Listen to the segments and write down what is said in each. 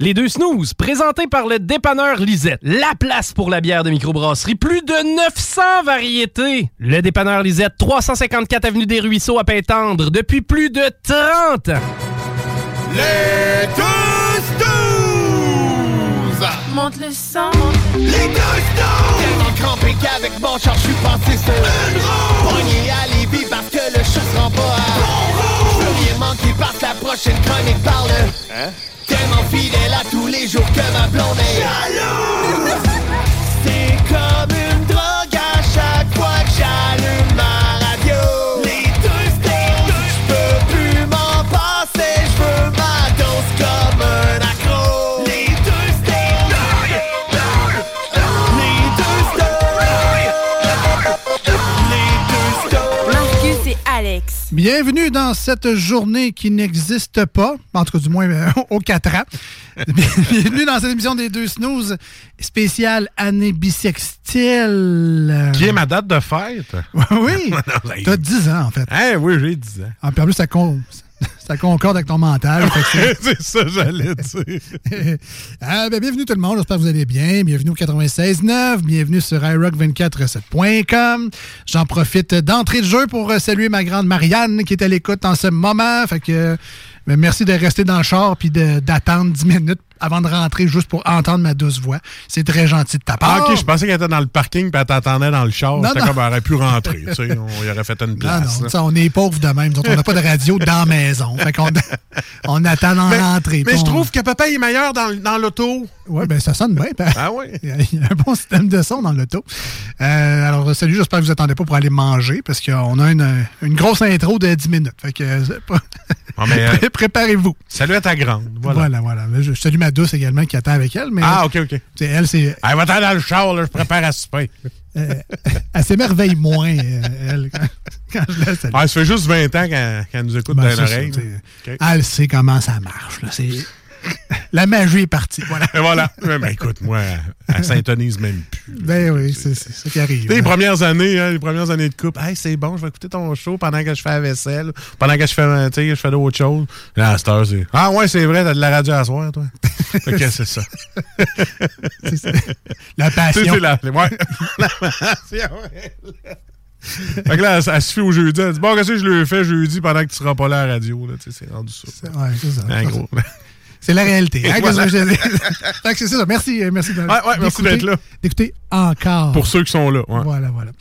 Les deux snooze, présentés par le dépanneur Lisette. La place pour la bière de microbrasserie. Plus de 900 variétés. Le dépanneur Lisette, 354 Avenue des Ruisseaux à Pintendre, depuis plus de 30 ans. Les deux snooze! Monte le sang. Les deux snooze! Tellement crampé qu'avec mon char, je suis passé sur une roue. Pogné à Lévis parce que le chat se rend pas à bon rouge. Je veux rien manquer parce que la prochaine chronique parle. Hein? Tellement fidèle à tous les jours que ma blonde est jalouse. C'est comme une drogue à chaque fois que j'allume Bienvenue dans cette journée qui n'existe pas, en tout cas du moins euh, aux 4 ans. Bienvenue dans cette émission des deux snooze spéciale année bisextile. Qui est ma date de fête? oui, t'as 10 ans en fait. Eh oui, j'ai 10 ans. Ah, puis en plus, ça, con- ça concorde avec ton mental. c'est- ça, j'allais dire. Ah, ben, bienvenue tout le monde, j'espère que vous allez bien. Bienvenue au 96.9, bienvenue sur iRock247.com. J'en profite d'entrée de jeu pour euh, saluer ma grande Marianne qui est à l'écoute en ce moment. Fait que euh, ben, merci de rester dans le char puis d'attendre 10 minutes avant de rentrer juste pour entendre ma douce voix. C'est très gentil de ta part. Ah, ok, je pensais qu'elle était dans le parking puis elle t'attendait dans le char. Non, C'était non. comme elle aurait pu rentrer. tu sais, on y aurait fait une Non, place. non, ça, on est pauvres de même. On n'a pas de radio dans la maison. Fait qu'on on attend dans l'entrée. mais je trouve que papa est meilleur dans, dans l'auto. Oui, ben ça sonne bien. ben. Ah oui? Il y a- un bon système de son dans l'auto. Euh, alors, salut, j'espère que vous attendez pas pour aller manger parce qu'on a une, une grosse intro de 10 minutes. Fait que euh, Ah, euh, Pré- préparez-vous. Salut à ta grande. Voilà. Voilà, voilà. Je, je salue ma douce également qui attend avec elle. Mais, Ah, ok, ok. Elle, c'est. Elle va t'en dans le char, là, je prépare à souper. euh, elle s'émerveille moins, euh, elle, quand, quand je la salue. Ah, ça fait juste 20 ans qu'elle qu'elle nous écoute Ben, dans l'oreille. tu sais. Ok. Elle sait comment ça marche. Là. La magie est partie. Voilà. Voilà. Ben, écoute, moi, elle s'intonise même plus. Ben oui, c'est, ça qui arrive. Les hein. premières années, hein, les premières années de couple, hey, c'est bon, je vais écouter ton show pendant que je fais la vaisselle, pendant que je fais, euh, je fais d'autres choses. Là, à cette heure, c'est Ah ouais, c'est vrai, t'as de la radio à soir, toi. ok, c'est ça. Ça. La Tu sais, passion. c'est la, ouais, la passion. Fait que là, elle, se fie au jeudi. Elle dit Bon, qu'est-ce que je lui ai fait jeudi pendant que tu seras pas là à la radio? Là, Tu sais, c'est rendu ça. Ouais, c'est ça. En gros. C'est la réalité. Hein, voilà. c'est ça. Merci, euh, merci de- Ouais, ouais, merci d'être là. D'écouter encore. Pour ceux qui sont là. ouais. Voilà, voilà.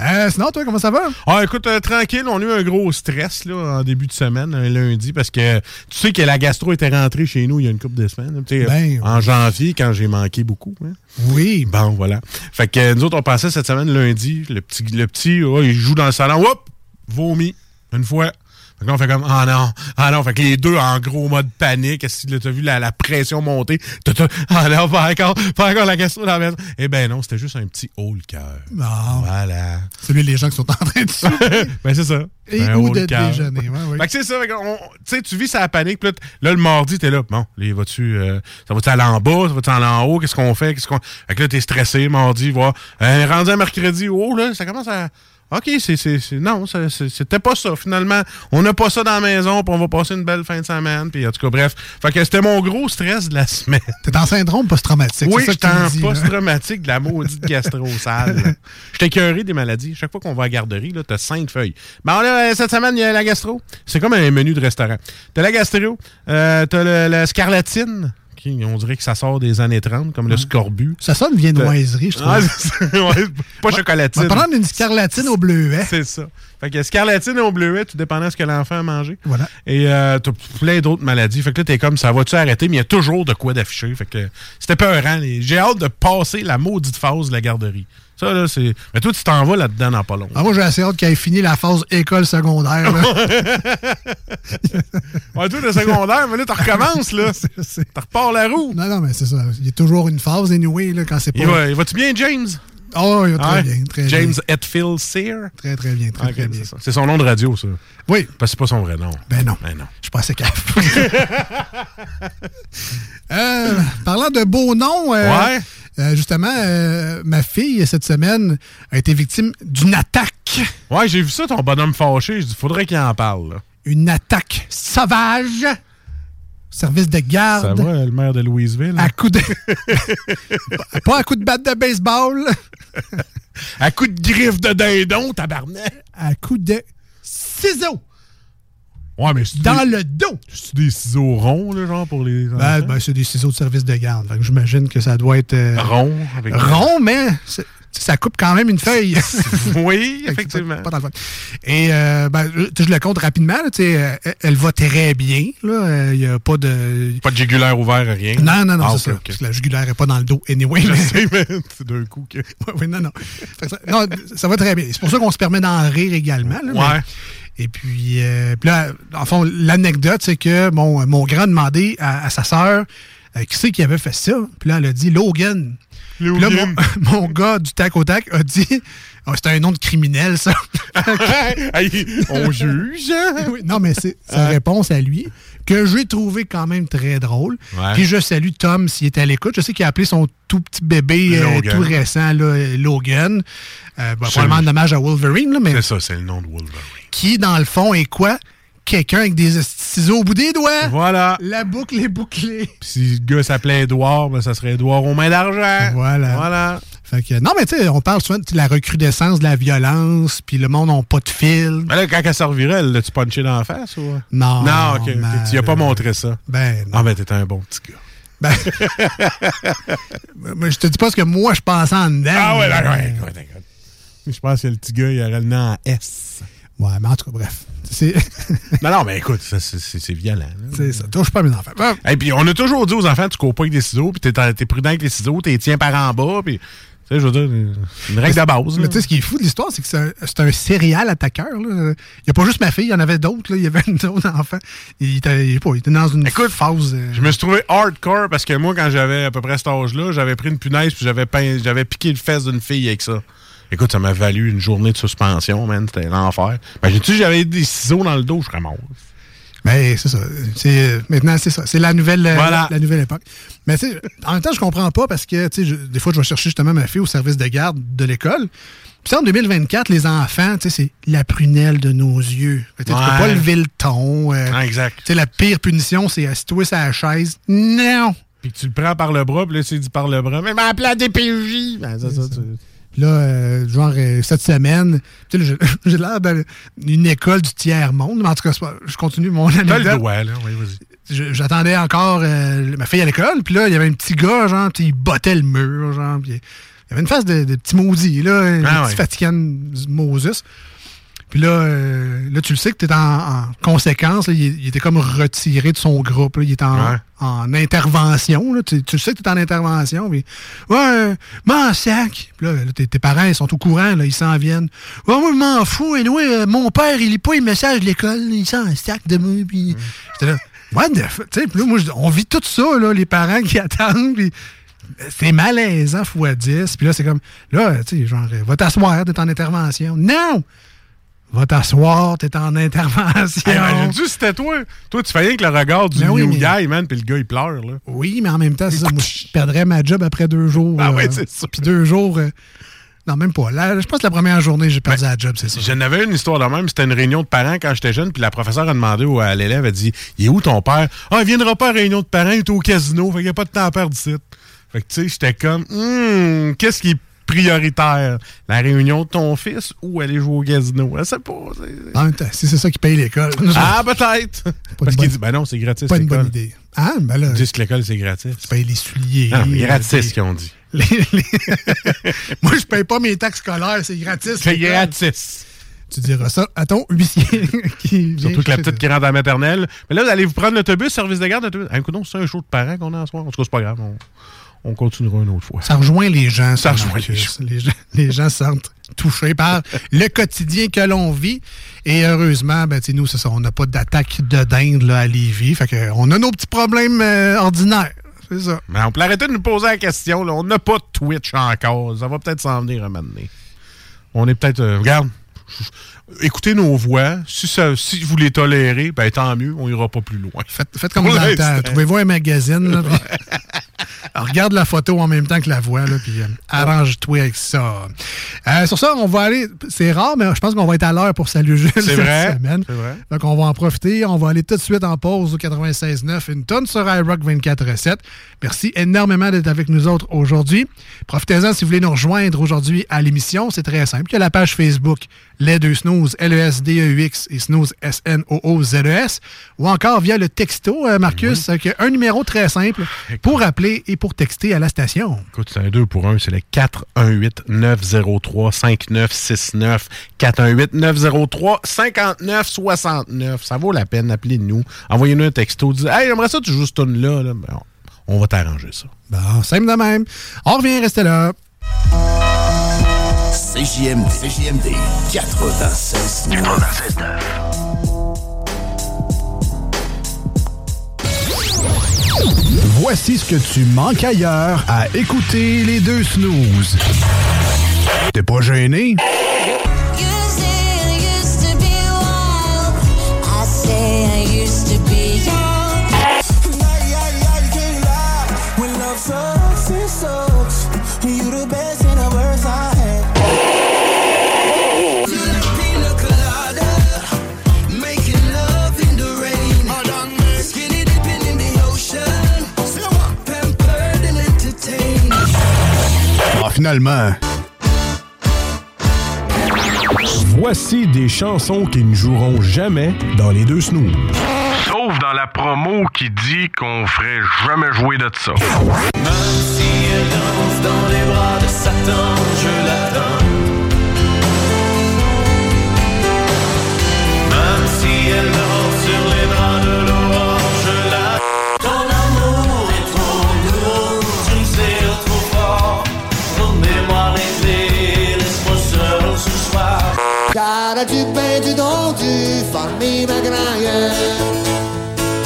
Euh, sinon, toi, comment ça va? Ah, écoute, euh, tranquille, on a eu un gros stress là, en début de semaine, un lundi, parce que tu sais que la gastro était rentrée chez nous il y a une couple de semaines. Ben, en janvier, quand j'ai manqué beaucoup. hein. Oui. Bon, voilà. Fait que nous autres, on passait cette semaine lundi. Le petit, le petit oh, il joue dans le salon. Hop! Vomi. Une fois. Fait que là, on fait comme, ah non, ah non. Fait que les deux en gros mode panique. Est-ce que t'as vu la, la pression monter? Ah non, pas encore, pas encore la gastro dans la maison. Eh ben non, c'était juste un petit haut le cœur. Non. Voilà. Celui les gens qui sont en train de souper ben c'est ça. et Un ou haut de déjeuner. Oui. Fait que c'est ça. Tu sais, tu vis sa panique. Puis là, le mardi, t'es là. Bon, les vas-tu, euh, ça va-tu aller en bas? Ça va-tu aller en haut? Qu'est-ce qu'on fait? Qu'est-ce qu'on... Fait que là, t'es stressé, mardi, voir. Euh, rendu à mercredi, oh, là, ça commence à. OK, c'est, non, c'était pas ça. Finalement, on n'a pas ça dans la maison, puis on va passer une belle fin de semaine. Puis en tout cas, bref. Fait que c'était mon gros stress de la semaine. T'es en syndrome post-traumatique. Oui, j'étais en post-traumatique de la maudite gastro-sale. J'étais écœuré des maladies. Chaque fois qu'on va à la garderie, là, t'as cinq feuilles. Bon, là, euh, cette semaine, il y a la gastro. C'est comme un menu de restaurant. T'as la gastro, euh, t'as la scarlatine. On dirait que ça sort des années 30, comme le scorbut. Ça sonne viennoiserie, je trouve. Ah. Ouais, pas chocolatine. On va prendre une scarlatine au bleuet. C'est ça. Fait que scarlatine au bleuet, tout dépendant de ce que l'enfant a mangé. Voilà. Et euh, t'as plein d'autres maladies. Fait que là, t'es comme, ça va-tu arrêter? Mais il y a toujours de quoi d'afficher. Fait que c'était peurant. J'ai hâte de passer la maudite phase de la garderie. Ça, là, c'est... Mais toi, tu t'en vas là-dedans dans pas long. Ah, moi, j'ai assez hâte qu'elle ait fini la phase école secondaire. là. Ouais, toi, le secondaire, mais là, tu recommences, là. Tu repars la roue. non, non, mais c'est ça. Il y a toujours une phase, anyway, là, quand c'est pas... Il va-tu bien, James? Oh, il va très Ouais. bien, très James bien. Hetfield Sear? Très, très bien, très, Ok, très bien. c'est son nom de radio, ça. Oui. Parce que c'est pas son vrai nom. Ben non. Ben non. Je suis pas assez capable. Euh, parlant de beaux noms, euh, Ouais. Euh, justement, euh, ma fille, cette semaine, a été victime d'une attaque. Ouais, j'ai vu ça, ton bonhomme fâché. Je dis, faudrait qu'il en parle, là. Une attaque sauvage. Service de Ça garde. va, le maire de Louisville? À coup de. pas à coup de batte de baseball. À coup de griffe de dindon, tabarnak! À coup de ciseaux Ouais, mais dans des, le dos. c'est des ciseaux ronds, là, genre, pour les Ben, ben, c'est des ciseaux de service de garde. Fait que J'imagine que ça doit être. euh, Rond. Avec... rond, mais ça coupe quand même une feuille. Oui, effectivement. Pas, pas dans le. Et euh, ben, je, je le compte rapidement. là, euh, elle va très bien. là. Il n'y a pas de. Pas de jugulaire ouvert, rien? Non, non, non, Ah, c'est ça. Parce que la jugulaire n'est pas dans le dos anyway. Je mais- sais, mais c'est d'un coup que. Ouais, non, non. Ça, non, ça va très bien. C'est pour ça qu'on se permet d'en rire également. là, mais- Ouais. Et puis, euh, puis là, en fond, l'anecdote, c'est que mon, mon grand a demandé à, à sa sœur euh, qui c'est qui avait fait ça? Puis là, elle a dit Logan. Puis là, mon, mon gars du tac au tac a dit Oh, c'est un nom de criminel, ça. On juge. hein? Oui, non, mais c'est sa réponse à lui que j'ai trouvé quand même très drôle. Ouais. Puis je salue Tom s'il était à l'écoute. Je sais qu'il a appelé son tout petit bébé euh, tout récent, là, Logan. Euh, C'est- probablement un hommage à Wolverine, là, mais C'est ça, c'est le nom de Wolverine. qui, dans le fond, est quoi? Quelqu'un avec des ciseaux au bout des doigts. Voilà. La boucle est bouclée. Puis si le gars s'appelait Edouard, ben, ça serait Edouard aux mains d'argent. Voilà. Voilà. Fait que, non, mais tu sais, on parle souvent de la recrudescence de la violence, puis le monde n'a pas de fil. Mais là, quand elle servirait, elle l'a-tu punché dans la face ou? Non. Non, ok. Tu lui as pas montré ça. Ben, non. Ah, ben, t'étais un bon petit gars. Ben, mais je te dis pas ce que moi je pensais en dedans. Ah, ouais, d'accord. d'accord, d'accord. Je pense que le petit gars, il aurait le nom en S. Ouais, mais en tout cas, bref. Non, non, mais écoute, ça, c'est violent. c'est ça. Touche pas mes enfants. Et puis, on a toujours dit aux enfants, tu cours pas avec des ciseaux, puis t'es t'es prudent avec les ciseaux, t'es tiens par en bas, puis, tu sais, je veux dire, une règle de base. Mais tu sais, ce qui est fou de l'histoire, c'est que c'est un, c'est un serial attaqueur. là. Il n'y a pas juste ma fille, il y en avait d'autres. là. Il y avait d'autres enfants. Il était, pas, il était dans une Écoute, phase. euh, Je me suis trouvé hardcore parce que moi, quand j'avais à peu près cet âge-là, j'avais pris une punaise puis j'avais peint- j'avais piqué le fesse d'une fille avec ça. Écoute, ça m'a valu une journée de suspension, man. C'était l'enfer. J'ai dit, j'avais des ciseaux dans le dos, je serais mort. Mais c'est ça. C'est, maintenant, c'est ça. C'est la nouvelle, euh, Voilà. la, nouvelle époque. Mais tu sais, en même temps, je comprends pas parce que tu sais, je- des fois, je vais chercher justement ma fille au service de garde de l'école. Puis en 2024, les enfants, tu sais, c'est la prunelle de nos yeux. Tu peux pas lever le ton. euh, Ah, exact. Tu sais, la pire punition, c'est assis-toi sur la chaise. Non! Puis tu le prends par le bras, puis là, tu dis par le bras, mais m'a à DPJ. Ben, ça, ça, tu- Là, euh, genre, euh, cette semaine, j'ai- l'air d'une école du tiers-monde. Mais en tout cas, je continue mon anecdote. Oui, J'attendais encore euh, ma fille à l'école, puis là, il y avait un petit gars, genre, puis il bottait le mur, genre, puis il y avait une face de, de petit maudit, là, un Ah petit ouais. Moses. Puis là, euh, là, tu le sais que tu es en, en conséquence, là, il, il était comme retiré de son groupe, là, il était en, Ouais. en intervention, là, tu, tu le sais que tu es en intervention, puis ouais, euh, m'en sac. Puis là, là, tes, tes parents, ils sont au courant, là, ils s'en viennent. Ouais, moi, je m'en fous, et mon père, il lit pas les messages de l'école, il s'en sac de moi, puis j'étais là, what the fuck? Puis là, moi, on vit tout ça, là, les parents qui attendent, puis c'est malaisant fois 10. Puis là, c'est comme, là, tu sais, genre, euh, va t'asseoir, t'es en intervention. Non! Va t'asseoir, t'es en intervention. Hey, Imagine-tu si c'était toi? Toi, tu fais rien que le regard du Ben oui, new mais- guy, man, puis le gars, il pleure, là. Oui, mais en même temps, c'est ça. Moi, je perdrais ma job après deux jours. Ah euh, ouais, c'est ça. Puis deux jours, euh, Non, même pas. Là, je pense que la première journée, j'ai perdu la job, c'est ça. J'en avais une histoire de même. C'était une réunion de parents quand j'étais jeune, puis la professeure a demandé à l'élève, elle dit Il est où ton père Ah, il viendra pas à réunion de parents, il est au casino, fait qu'il n'y a pas de temps à perdre ici. Fait que tu sais, j'étais comme Hum, qu'est-ce qui est prioritaire La réunion de ton fils ou aller jouer au casino Je sais pas. c'est- En même temps, si c'est ça qui paye l'école. Ah, peut-être Parce qu'il dit Ben non, c'est gratis. Pas une bonne idée. Ah, ben là. Ils disent que l'école, c'est gratis. Tu payes les souliers. Non, mais gratis, les- qu'ils ont dit. les- les- Moi, je paye pas mes taxes scolaires, c'est gratis. C'est gratis. Tu diras ça à ton huissier qui Surtout que la petite qui rentre à la maternelle. Mais là, vous allez vous prendre l'autobus, service de garde, l'autobus. Un coup, non, c'est un show de parents qu'on a en soir. En tout cas, c'est pas grave. On, on continuera une autre fois. Ça rejoint les gens. Ça rejoint les Marcus. Les gens. Les gens se sentent touchés par le quotidien que l'on vit. Et heureusement, ben, nous, ça, on n'a pas d'attaque de dinde là, à Lévis. Fait que, on a nos petits problèmes euh, ordinaires. C'est ça. Mais on peut arrêter de nous poser la question. là. On n'a pas de Twitch encore. Ça va peut-être s'en venir un moment donné. On est peut-être. euh, regarde, écoutez nos voix. Si, ça- si vous les tolérez, ben tant mieux. On ira pas plus loin. Faites, faites comme Pour dans le temps. l'instant. Trouvez-vous un magazine. là, Alors, regarde la photo en même temps que la voix, là, puis euh, arrange-toi avec ça. Euh, sur ça, on va aller. C'est rare, mais je pense qu'on va être à l'heure pour Salut Jules cette vrai, semaine. c'est vrai. Donc, on va en profiter. On va aller tout de suite en pause au 96.9. Une tonne sur iRock 24.7. Merci énormément d'être avec nous autres aujourd'hui. Profitez-en si vous voulez nous rejoindre aujourd'hui à l'émission. C'est très simple. Il y a la page Facebook Les Deux Snooze, L-E-S-D-E-U-X et Snooze, S-N-O-O-Z-E-S. Ou encore via le texto, euh, Marcus, qui a un numéro très simple pour appeler et pour texter à la station. Écoute, c'est un 2 pour 1. C'est le 418-903-5969. 418-903-5969. Ça vaut la peine. Appelez-nous. Envoyez-nous un texto. Dites, hey, j'aimerais ça, tu joues ce tune-là. là. Ben, on, on va t'arranger ça. Bon, simple de même. On revient, restez là. CJMD, CJMD 96 Voici ce que tu manques ailleurs à écouter les deux snooze. T'es pas gêné? Finalement. Voici des chansons qui ne joueront jamais dans les deux snooze. Sauf dans la promo qui dit qu'on ferait jamais jouer de ça. Même si elle danse dans les bras de Satan, je Du pain, du don, du famille magraille.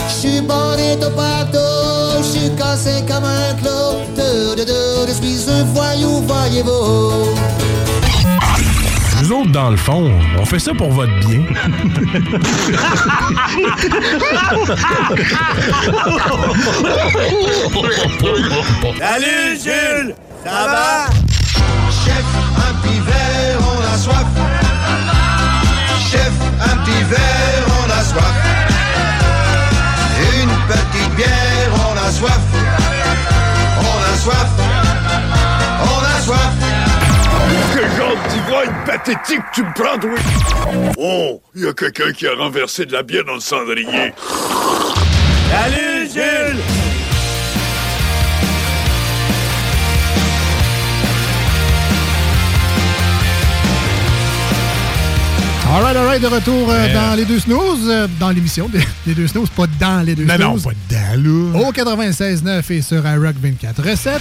J'suis bonito partout, j'suis cassé comme un clou. De, de, de, je suis un voyou, voyez-vous. Nous autres, dans le fond, on fait ça pour votre bien. Salut Jules, ça va? Chef, un petit verre, on a soif. A soif. On a soif. On a soif. Quel genre d'ivrogne pathétique tu me prends, toi? Oh, il y a quelqu'un qui a renversé de la bière dans le cendrier. Salut Jules! All right, all right, de retour euh, Ouais. dans les deux snooze, euh, dans l'émission des, deux snooze, pas dans les deux Non, non, snooze. pas dedans, là. Au 96.9 et sur iRock 24 recettes.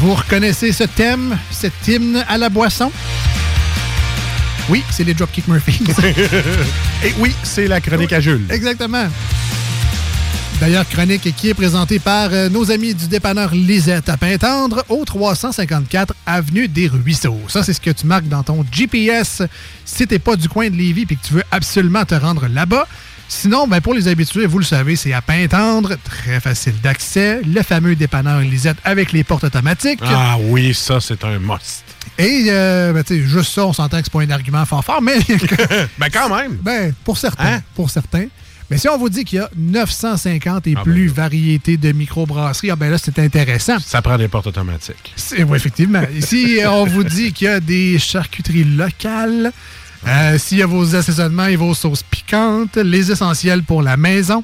Vous reconnaissez ce thème, cet hymne à la boisson? Oui, c'est les Dropkick Murphys. Et oui, c'est la chronique à Jules. Exactement. D'ailleurs, chronique qui est présentée par euh, nos amis du dépanneur Lisette à Pintendre au 354 Avenue des Ruisseaux. Ça, c'est ce que tu marques dans ton GPS si t'es pas du coin de Lévis et que tu veux absolument te rendre là-bas. Sinon, ben, pour les habitués, vous le savez, c'est à Pintendre, très facile d'accès, le fameux dépanneur Lisette avec les portes automatiques. Ah oui, ça, c'est un must. Et, euh, ben, tu sais, juste ça, on s'entend que c'est pas un argument fort fort, mais... ben, quand même. Ben, pour certains. Hein? Pour certains. Mais si on vous dit qu'il y a 950 et Ah, plus variétés de microbrasseries, ah ben là, c'est intéressant. Ça prend des portes automatiques. Oui, effectivement. Ici, on vous dit qu'il y a des charcuteries locales. Euh, S'il y a vos assaisonnements et vos sauces piquantes, les essentiels pour la maison.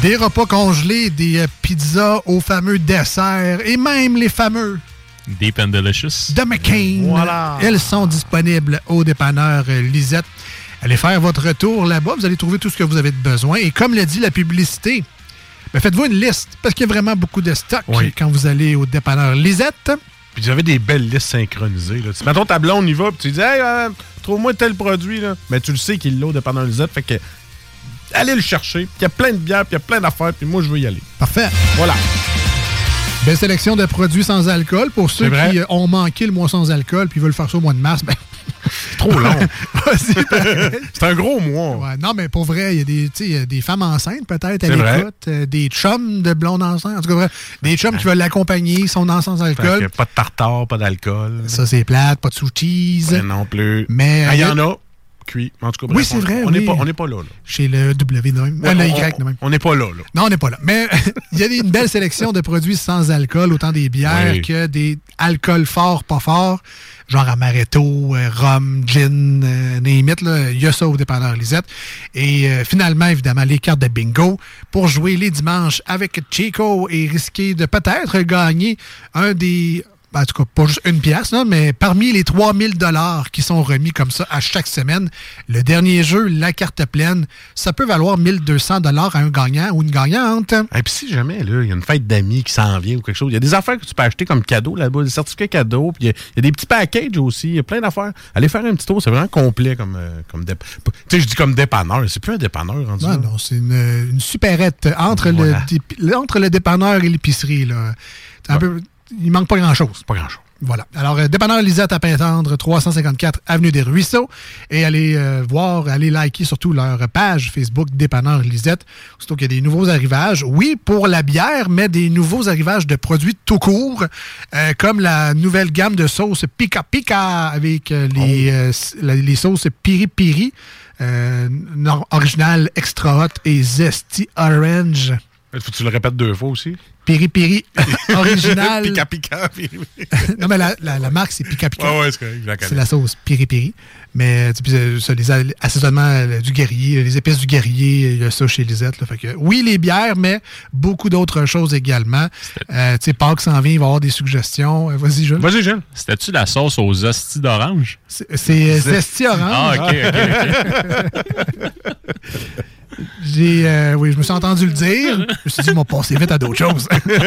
Des repas congelés, des euh, pizzas aux fameux desserts et même les fameux Deep and Delicious. de McCain. Voilà. Elles sont disponibles au dépanneur euh, Lisette. Allez faire votre tour là-bas, vous allez trouver tout ce que vous avez besoin. Et comme l'a dit la publicité, ben, faites-vous une liste, parce qu'il y a vraiment beaucoup de stock Oui. quand vous allez au dépanneur Lisette. Puis vous avez des belles listes synchronisées. Là. Tu- Mettons, ta blonde y va, puis tu dis, hey, euh, trouve-moi tel produit. Là. Mais tu le sais qu'il l'a au dépanneur Lisette. Fait que, allez le chercher. Puis Il y a plein de bières, puis il y a plein d'affaires, puis moi, je veux y aller. Parfait. Voilà. Belle sélection de produits sans alcool. Pour ceux qui euh, ont manqué le mois sans alcool puis veulent faire ça au mois de mars, ben, Trop long. C'est un gros mois. Ouais, non, mais pour vrai, il y a des, y a femmes enceintes peut-être à C'est l'écoute, euh, des chums de blondes enceintes. En tout cas, des chums qui veulent l'accompagner, sont dans sans alcool. pas de tartare, pas d'alcool. Ça, c'est plate, pas de sous non plus. Mais, Ah, Il y euh, en a. Cuit. En tout cas, Oui, c'est vrai, On n'est oui. pas, on pas là. là. Chez le W de même. Ouais, Euh, le on- Y de même. On n'est pas là. là. Non, on n'est pas là. Mais il y a une belle sélection de produits sans alcool, autant des bières Oui. que des alcools forts, pas forts, genre amaretto, euh, rhum, gin, euh. Il y a ça au dépanneur Lisette. Et euh, finalement, évidemment, les cartes de bingo pour jouer les dimanches avec Chico et risquer de peut-être gagner un des... En tout cas, pas juste une pièce, là, mais parmi les 3000 dollars qui sont remis comme ça à chaque semaine, le dernier jeu, la carte pleine, ça peut valoir 1200 dollars à un gagnant ou une gagnante. Et puis si jamais, là, il y a une fête d'amis qui s'en vient ou quelque chose, il y a des affaires que tu peux acheter comme cadeau là-bas, des certificats cadeaux, puis il y a- il y, a des petits packages aussi, il y a plein d'affaires. Allez faire un petit tour, c'est vraiment complet comme, euh, comme dép- Tu sais, je dis comme dépanneur, c'est plus un dépanneur rendu Non, là. non, c'est une, une supérette entre, Voilà. le, entre le dépanneur et l'épicerie. là. C'est un peu- il manque pas grand-chose. Pas grand-chose. Voilà. Alors, euh, dépanneur Lisette à Pintendre, 354 Avenue des Ruisseaux. Et allez euh, voir, allez liker surtout leur page Facebook Dépanneur Lisette. Surtout qu'il y a des nouveaux arrivages. Oui, pour la bière, mais des nouveaux arrivages de produits tout court, euh, comme la nouvelle gamme de sauces Pika Pika avec euh, les, euh, la- les sauces Piri Piri, euh, original extra hot et zesty orange. Faut que tu le répètes deux fois aussi. Piri Piri original. Pika Pika. non, mais la, la- la marque, c'est Pika Pika. Ouais, ouais, c'est la connais. C'est la sauce Piri Piri. Mais tu sais, euh, ça, les assaisonnements euh, du guerrier, les épices du guerrier, il y a ça chez Lisette. là. Fait que, oui, les bières, mais beaucoup d'autres choses également. Euh, tu sais, Pâques s'en vient, il va y avoir des suggestions. Euh, Vas-y, Jules. Vas-y, Jules. C'était-tu la sauce aux hosties d'orange? C'est Zesty Orange. Ah, ok, ok, J'ai, euh, oui, je me suis entendu le dire. Je me suis dit, on va passer vite à d'autres choses.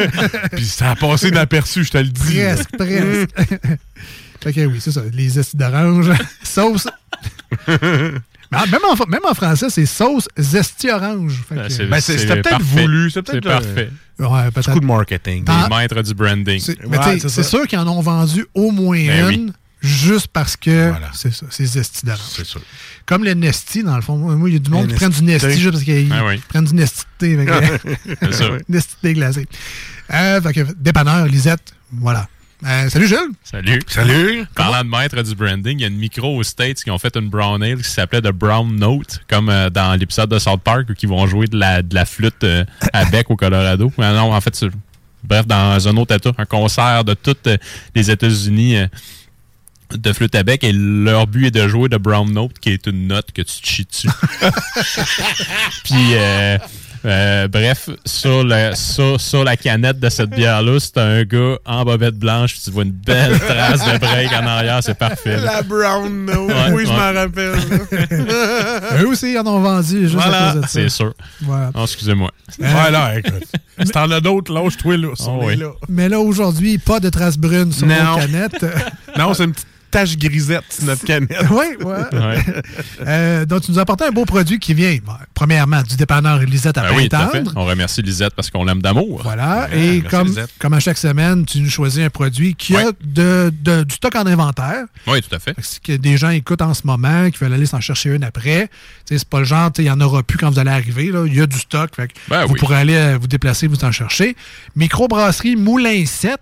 Puis ça a passé inaperçu, je te le dis. Presque, presque. fait que oui, c'est ça. Les zesty d'orange. sauce. Mais en- même, en, même en français, c'est sauce zesty orange. Fait que- Ah, c'est- Ben, c'est- c'était c'est peut-être parfait. voulu. C'est peut-être C'est parfait. Ouais, coup de marketing. Les maîtres du branding. C'est- mais Ouais, sûr qu'ils en ont vendu au moins Ben une, juste parce que c'est ça, c'est Zesty d'orange. C'est sûr. Comme le Nesty, dans le fond. Moi, il y a du monde qui prend du Nesty. Nesty juste parce qu'ils Ah oui. prennent du Nesty thé. fait que- C'est ça. Nesty thé glacé. Euh, fait que, dépanneur, Lisette, voilà. Euh, salut Jules. Salut. Salut. Parlant de maître du branding, il y a une micro aux States qui ont fait une brown ale qui s'appelait The Brown Note, comme euh, dans l'épisode de South Park où ils vont jouer de la, de la flûte euh, à bec au Colorado. Mais non, en fait, c'est- bref, dans un autre état, un concert de toutes euh, les États-Unis euh, de flûte à bec et leur but est de jouer de Brown Note, qui est une note que tu te chies dessus. Puis, euh, euh, bref, sur, le, sur, sur la canette de cette bière-là, c'est un gars en bobette blanche, puis tu vois une belle trace de break en arrière, c'est parfait. là. La brown note. Ouais, oui, je m'en rappelle. Eux aussi, ils en ont vendu juste Voilà. à cause de ça. C'est sûr. Voilà. Oh, excusez-moi. Voilà, écoute. Si t'en as d'autres, lâche-toi là. Oh, oui. là. Mais là, aujourd'hui, pas de traces brunes sur Non. nos canettes. Non, c'est une petite tache grisette notre canette. oui, ouais. Euh, donc, tu nous as apporté un beau produit qui vient, bon, premièrement, du dépanneur Lisette à Ben oui, tout à fait. Pintendre. On remercie Lisette parce qu'on l'aime d'amour. Voilà. Ouais, et comme, Lisette. comme à chaque semaine, tu nous choisis un produit qui a de, de- du stock en inventaire. Oui, tout à fait. Ce que des gens écoutent en ce moment, qui veulent aller s'en chercher une après. Tu sais, C'est pas le genre, il n'y en aura plus quand vous allez arriver. là. Il y a du stock. Fait que Ben vous oui. pourrez aller euh, vous déplacer, vous en chercher. Microbrasserie Moulin 7.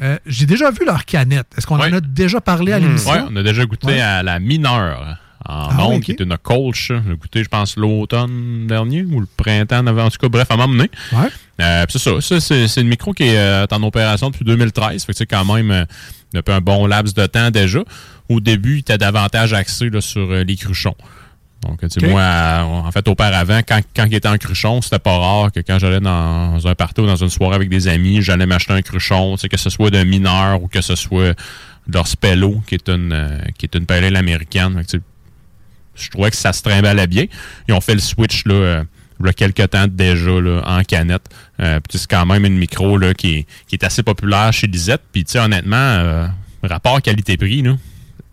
Euh, J'ai déjà vu leur canette. Est-ce qu'on en a déjà parlé à l'émission? Oui, on a déjà goûté Ouais. à la mineure en Ah onde, qui est une colche. On a goûté, je pense, l'automne dernier ou le printemps, avant. en tout cas, bref, à m'emmener. Ouais. Euh, c'est ça, ça c'est une micro qui est euh, en opération depuis 2013. Fait que c'est quand même euh, depuis un bon laps de temps déjà. Au début, il était davantage axé là, sur euh, les cruchons. Donc, tu sais, moi, euh, en fait, auparavant, quand, quand il était en cruchon, c'était pas rare que quand j'allais dans un party ou dans une soirée avec des amis, j'allais m'acheter un cruchon, tu sais, que ce soit d'un mineur ou que ce soit de leur Spello, qui est une, euh, qui est une pale américaine. Fait que, tu sais, je trouvais que ça se trimballait bien. Ils ont fait le switch là, euh, il y a quelques temps déjà là, en canette. Euh, puis c'est quand même une micro là, qui, est, qui est assez populaire chez Lisette. Puis tu sais, honnêtement, euh, rapport qualité-prix, là,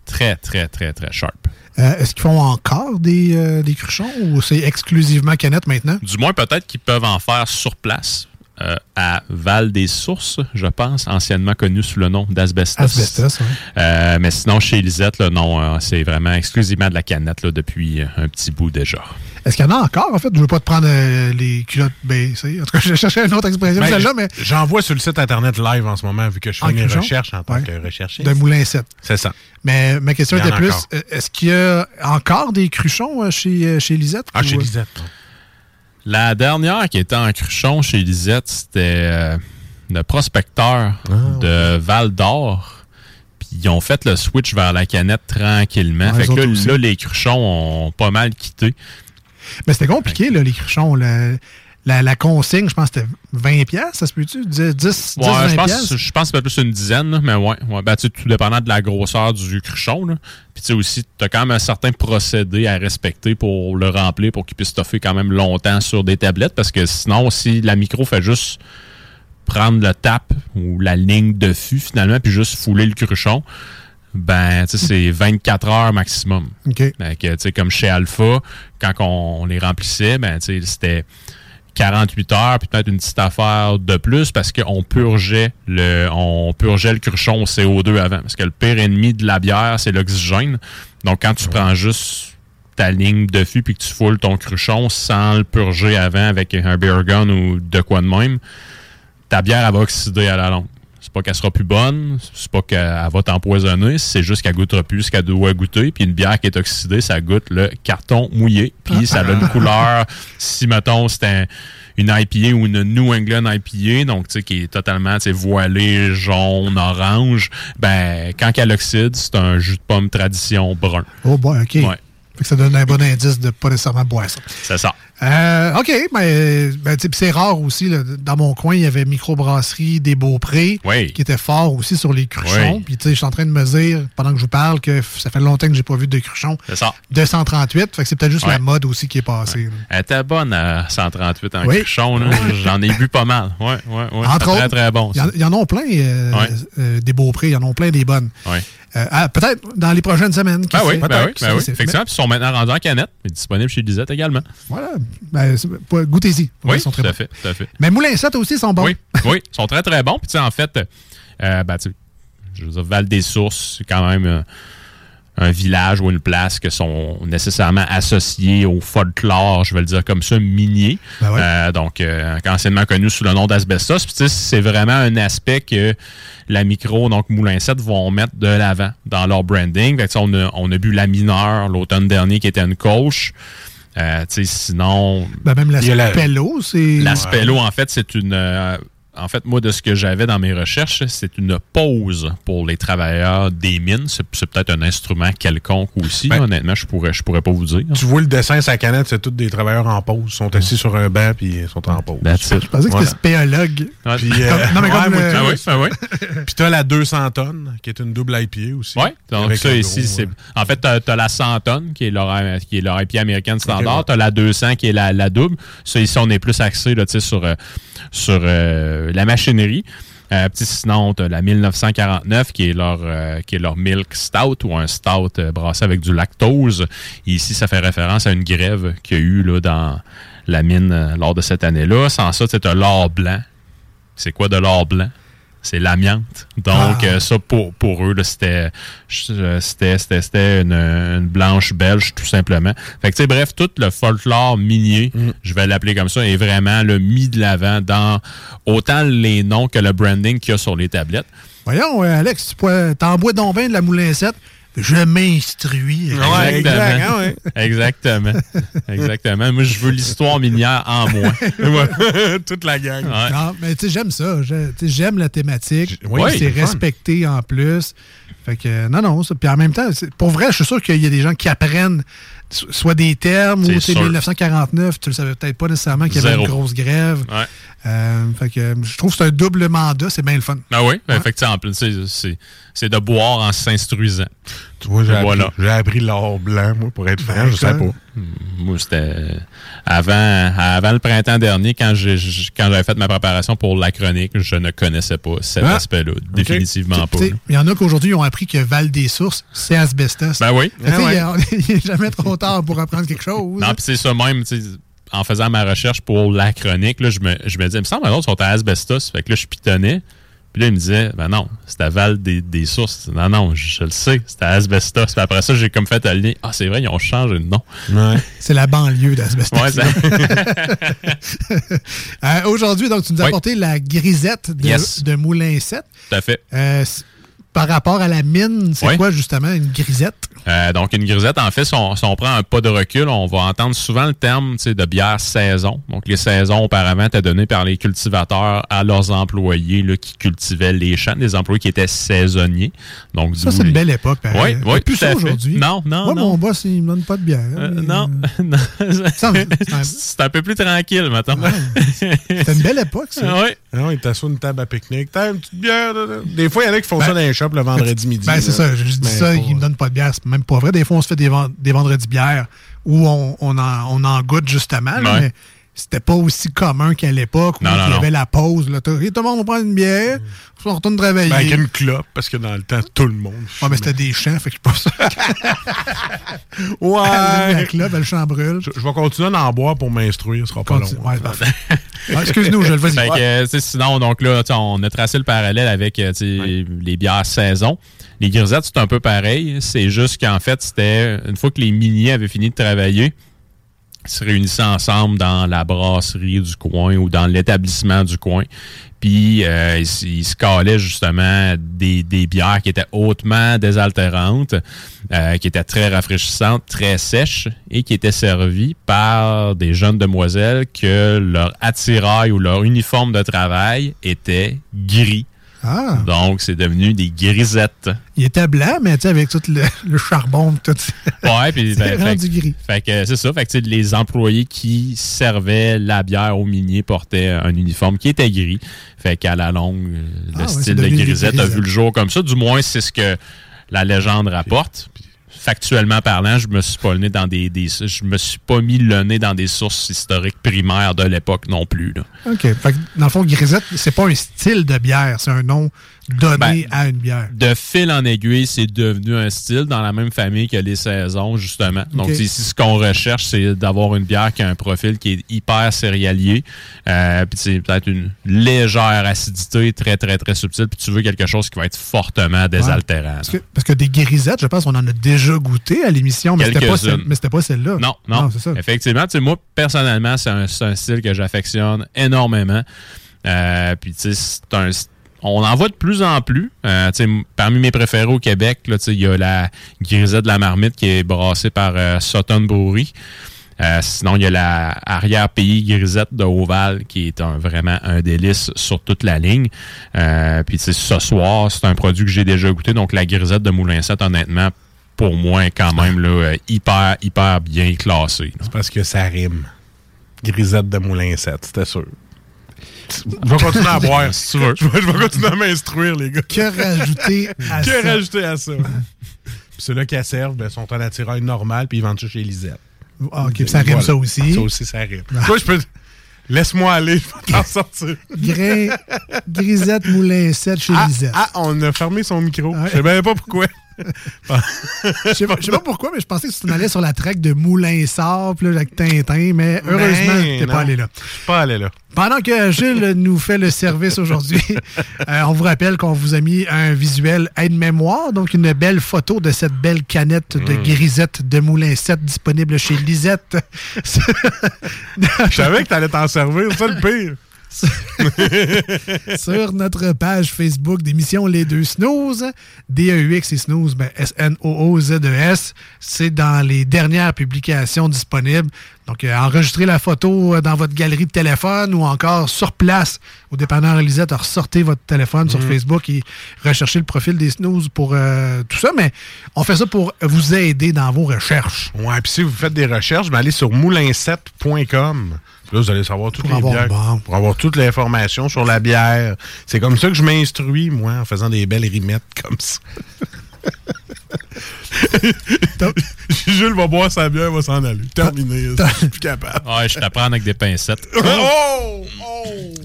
très, très, très, très sharp. Euh, Est-ce qu'ils font encore des, euh, des cruchons ou c'est exclusivement canette maintenant? Du moins, peut-être qu'ils peuvent en faire sur place. Euh, à Val des Sources, je pense, anciennement connu sous le nom d'Asbestos. Asbestos, ouais. Euh, mais sinon, chez Lisette, là, non, euh, c'est vraiment exclusivement de la canette là, depuis un petit bout déjà. Est-ce qu'il y en a encore, en fait? Je veux pas te prendre euh, les culottes baissées. En tout cas, je cherchais une autre expression Ben, celle-là, mais J'en vois sur le site Internet live en ce moment, vu que je fais En mes recherches en tant Ouais. que recherchiste. de Moulin 7. C'est ça. Mais ma question était plus, est-ce qu'il y a encore des cruchons euh, chez, chez Lisette? Ah, chez ou, Lisette. non. La dernière qui était en cruchon chez Lisette, c'était euh, le prospecteur de Val d'Or. Puis ils ont fait le switch vers la canette tranquillement. Ouais, fait que là, les cruchons ont pas mal quitté. Mais c'était compliqué, là, les cruchons. Le- la, la consigne, je pense que c'était 20 pièces, ça se peut-tu? 10, 10, Ouais, 20 je pense, je pense que c'est plus une dizaine, là, mais ouais. ouais. Ben, tout dépendant de la grosseur du cruchon. Là. Puis tu sais aussi, tu as quand même un certain procédé à respecter pour le remplir, pour qu'il puisse stoffer quand même longtemps sur des tablettes. Parce que sinon, si la micro fait juste prendre le tap ou la ligne de fût finalement, puis juste fouler le cruchon, ben, tu sais, c'est 24 heures maximum. OK. Fait que, tu sais, comme chez Alpha, quand on, on les remplissait, ben, tu sais, c'était 48 heures, puis peut-être une petite affaire de plus parce qu'on purgeait le on purgeait le cruchon au CO2 avant. Parce que le pire ennemi de la bière, c'est l'oxygène. Donc, quand tu prends juste ta ligne de fût puis que tu foules ton cruchon sans le purger avant avec un beer gun ou de quoi de même, ta bière, elle va oxyder à la longue. C'est pas qu'elle sera plus bonne, c'est pas qu'elle va t'empoisonner, c'est juste qu'elle goûtera plus ce qu'elle doit goûter. Puis une bière qui est oxydée, ça goûte le carton mouillé. Puis ça a une couleur, si mettons c'est un- une IPA ou une New England IPA, donc tu sais, qui est totalement voilée, jaune, orange, ben quand elle oxyde, c'est un jus de pomme tradition brun. Oh boy, OK. Ouais. Fait que ça donne un bon indice de pas nécessairement boire ça. C'est ça. Euh, OK, mais ben, c'est rare aussi. là. dans mon coin, il y avait microbrasserie des Beaupré Oui. qui était fort aussi sur les cruchons. Oui. Puis je suis en train de me dire, pendant que je vous parle, que ça fait longtemps que j'ai pas vu de cruchons. C'est ça. 238, fait que c'est peut-être juste Ouais. la mode aussi qui est passée. Elle était bonne à 138 en Oui. cruchon. J'en ai bu pas mal. Ouais, ouais, ouais. Entre C'était autres, très, très bon. il y en- il y, en a plein euh, euh, des Beaupré, il y en a plein des bonnes. Ouais. Euh, ah, peut-être dans les prochaines semaines. Ah oui, ben oui, ben oui. c'est- Effectivement, puis ils sont maintenant rendus en canette, mais disponibles chez Lisette également. Voilà. Ben, Goûtez-y. Oui, Ils sont très tout à bons. fait, tout à fait. Mais Moulin 7 aussi sont bons. Oui, oui, ils sont très très bons. Puis tu sais, en fait, euh, ben, tu sais, je veux dire, Val des Sources, c'est quand même euh, un village ou une place qui sont nécessairement associés au folklore, je vais le dire comme ça, minier. Ben ouais. Euh, donc, euh, anciennement connu sous le nom d'Asbestos. C'est vraiment un aspect que la micro, donc Moulin 7, vont mettre de l'avant dans leur branding. Fait que, on, a, on a bu la mineure l'automne dernier qui était une coche. Euh, sinon, Ben, même la Spello, c'est. la Spello, en fait, c'est une. En fait, moi, de ce que j'avais dans mes recherches, c'est une pause pour les travailleurs des mines. C'est peut-être un instrument quelconque aussi. Ben- honnêtement, je pourrais, je pourrais pas vous dire. Tu vois le dessin, sa canette, c'est tous des travailleurs en pause. Ils sont assis sur un banc puis ils sont en pause. That's it. Je pensais que Voilà. c'était spéologue. Ouais. Puis, euh, non, mais ouais, comme moi, le- tu Ah vois, oui, ah oui. Puis t'as la 200 tonnes, qui est une double IPA aussi. Oui, donc ça ici, gros, c'est. euh, En fait, t'as as la 100 tonnes, qui est leur, qui est leur IPA américaine standard. ouais. T'as la 200, qui est la, la double. Ça, ici, on est plus axé là, tu sais, sur, euh, sur euh, la machinerie. Euh, petit sinon, t'as la 1949 qui est leur euh, milk stout ou un stout euh, brassé avec du lactose. Ici, ça fait référence à une grève qu'il y a eu dans la mine euh, lors de cette année-là. Sans ça, c'est un l'or blanc. C'est quoi de l'or blanc? C'est l'amiante. Donc, Ah. euh, ça, pour, pour eux, c'était euh, c'était une, une blanche belge, tout simplement. Fait que, tu sais, bref, tout le folklore minier, je vais l'appeler comme ça, est vraiment le mis de l'avant dans autant les noms que le branding qu'il y a sur les tablettes. Voyons, euh, Alex, tu bois donc bien de la moulin 7. Je m'instruis. Exactement. hein, Exactement. Exactement. Moi, je veux l'histoire minière en moi. Toute la gang. Ouais. Non, mais tu sais, j'aime ça. J'aime la thématique. Oui, c'est fun. respecté en plus. Fait que, non, non. ça- Puis en même temps, pour vrai, je suis sûr qu'il y a des gens qui apprennent so- soit des termes ou c'est sûr. 1949, tu le savais peut-être pas nécessairement qu'il y avait Zéro. une grosse grève. Ouais. Euh, fait que, je trouve que c'est un double mandat, c'est bien le fun. Ah oui, effectivement. en plus, c'est- de boire en s'instruisant. Tu vois, j'ai appris, Voilà. j'ai appris l'or blanc, moi, pour être franc, je sais pas. Moi, c'était avant, avant le printemps dernier, quand j'ai j'ai- quand j'avais fait ma préparation pour la chronique, je ne connaissais pas cet Ah. aspect-là. Définitivement pas. Tu sais, là. Il y en a qu'aujourd'hui, ils ont appris que Val des Sources, c'est asbestos. Ben oui. Ah Il n'est jamais trop tard pour apprendre quelque chose. Non, puis c'est ça même, tu sais, en faisant ma recherche pour la chronique, là, je, me, je me disais, il me semble que les autres sont à asbestos. Fait que là, je pitonnais. Puis là, il me disait, ben non, c'est à Val des, des Sources. Non, non, je, je le sais, c'est à asbestos. Puis après ça, j'ai comme fait un lien. Ah, c'est vrai, ils ont changé de nom. C'est la banlieue d'asbestos. Ouais, ça- Euh, Aujourd'hui, donc, tu nous as Oui. apporté la grisette de, Yes. de Moulin 7. Tout à fait. Euh, par rapport à la mine, c'est Oui. quoi justement une grisette? Euh, donc, une grisette, en fait, si on, si on prend un pas de recul, on va entendre souvent le terme de bière saison. Donc, les saisons auparavant étaient données par les cultivateurs à leurs employés là, qui cultivaient les champs, des employés qui étaient saisonniers. Donc, Ça, c'est une belle époque. Oui, pareil. oui, plus ça aujourd'hui. Non, non, Moi, non. mon boss, il me donne pas de bière. Euh, mais, non, non. c'est un- peu plus tranquille, maintenant. C'était une belle époque, ça. Oui. Ah oui, t'as sur une table à pique-nique. T'as une petite bière. là, là. Des fois, il y en a qui font ça dans les shops le vendredi midi. Ben, c'est ça. Je dis ça, pas- il me donne pas de bière. C'est même pas vrai. Des fois, on se fait des, des vendredis bières où on, on, en, on en goûte justement. là, Ouais. mais c'était pas aussi commun qu'à l'époque où Non, non, il y non. avait la pause. Là, tout le monde va prendre une bière, on retourne travailler. Ben, avec une clope, parce que dans le temps, tout le monde. Ouais, mais c'était des champs, fait que je suis pas sûr. Ouais. La clope, le champ brûle. Je, je vais continuer d'en boire pour m'instruire, ce sera pas long. Continue. Ouais, parfait. Excuse-nous, je le vois. Fait que, euh, tu sais, sinon, donc là, on a tracé le parallèle avec euh, les bières saison. Les grisettes, c'est un peu pareil. C'est juste qu'en fait, c'était une fois que les miniers avaient fini de travailler, se réunissaient ensemble dans la brasserie du coin ou dans l'établissement du coin. Puis euh, ils, ils se calaient justement des, des bières qui étaient hautement désaltérantes, euh, qui étaient très rafraîchissantes, très sèches et qui étaient servies par des jeunes demoiselles que leur attirail ou leur uniforme de travail était gris. Ah, Donc, c'est devenu des grisettes. il était blanc, mais tu sais, avec tout le, le charbon, tout. Ouais, puis ben, fait, rendu gris. fait que c'est ça. Fait que les employés qui servaient la bière aux miniers portaient un uniforme qui était gris. Fait qu'à la longue, le Ah ouais, style de grisette a vu le jour comme ça. Du moins, c'est ce que la légende rapporte. Factuellement parlant, je me suis pas le nez dans des, des- je me suis pas mis le nez dans des sources historiques primaires de l'époque non plus. OK. Fait que, dans le fond, grisette, c'est pas un style de bière, c'est un nom donné Ben, à une bière. de fil en aiguille, c'est devenu un style dans la même famille que les saisons, justement. Donc, ici, ce qu'on recherche, c'est d'avoir une bière qui a un profil qui est hyper céréalier, euh, puis c'est peut-être une légère acidité, très, très, très subtile, puis tu veux quelque chose qui va être fortement désaltérant. Parce que, parce que des grisettes, je pense qu'on en a déjà goûté à l'émission, mais c'était pas, celle- celle-là. Non, non. c'est ça. Effectivement, tu sais, moi, personnellement, c'est un, style que j'affectionne énormément. Euh, puis, tu sais, c'est un. On en voit de plus en plus. Euh, parmi mes préférés au Québec, il y a la grisette de la marmite qui est brassée par euh, Sutton Brewery. Euh, sinon, il y a la arrière-pays grisette de Oval qui est vraiment un délice sur toute la ligne. Puis, ce soir, c'est un produit que j'ai déjà goûté. Donc, la grisette de Moulin 7, honnêtement, pour moi, est quand même hyper, hyper bien classée. C'est parce que ça rime. Grisette de Moulin 7, c'était sûr. Je vais continuer à boire si tu veux. Je vais, je vais continuer à m'instruire, les gars. Que rajouter à que ça? rajouter à ça? Puis ceux-là qui servent ben, sont en attirail normal, puis ils vendent ça chez Lisette. Ah, OK, puis ça rime Voilà. ça aussi. Ça aussi, ça rime. Moi, je peux. Laisse-moi aller, je vais t'en sortir. Grisette Moulin 7 chez Ah, Lisette. ah, on a fermé son micro. Je sais même pas pourquoi. Je sais pas, je sais pas pourquoi, mais je pensais que tu t'en allais sur la track de Moulin Sable puis là, avec Tintin, mais heureusement, Ben, t'es pas allé là. Je suis pas allé là. Pendant que Gilles nous fait le service aujourd'hui, euh, on vous rappelle qu'on vous a mis un visuel aide-mémoire, donc une belle photo de cette belle canette de Mm. grisette de Moulin 7 disponible chez Lisette. Je savais que t'allais t'en servir, c'est ça le pire. sur notre page Facebook d'émission Les Deux Snooze. D-E-U-X et Snooze, ben, S-N-O-O-Z-E-S. C'est dans les dernières publications disponibles. Donc, euh, enregistrez la photo euh, dans votre galerie de téléphone ou encore sur place au dépanneur Lisette. Ressortez votre téléphone sur Mhm. Facebook et recherchez le profil des Snooze pour euh, tout ça. Mais on fait ça pour vous aider dans vos recherches. Ouais, puis si vous faites des recherches, ben allez sur moulin7.com. Là, vous allez savoir toutes Pour les bières. bon. Pour avoir toute l'information sur la bière. C'est comme ça que je m'instruis, moi, en faisant des belles rimettes comme ça. Jules va boire sa bière, va s'en aller. Terminé. Je suis plus capable. Ouais, je t'apprends avec des pincettes. Oh!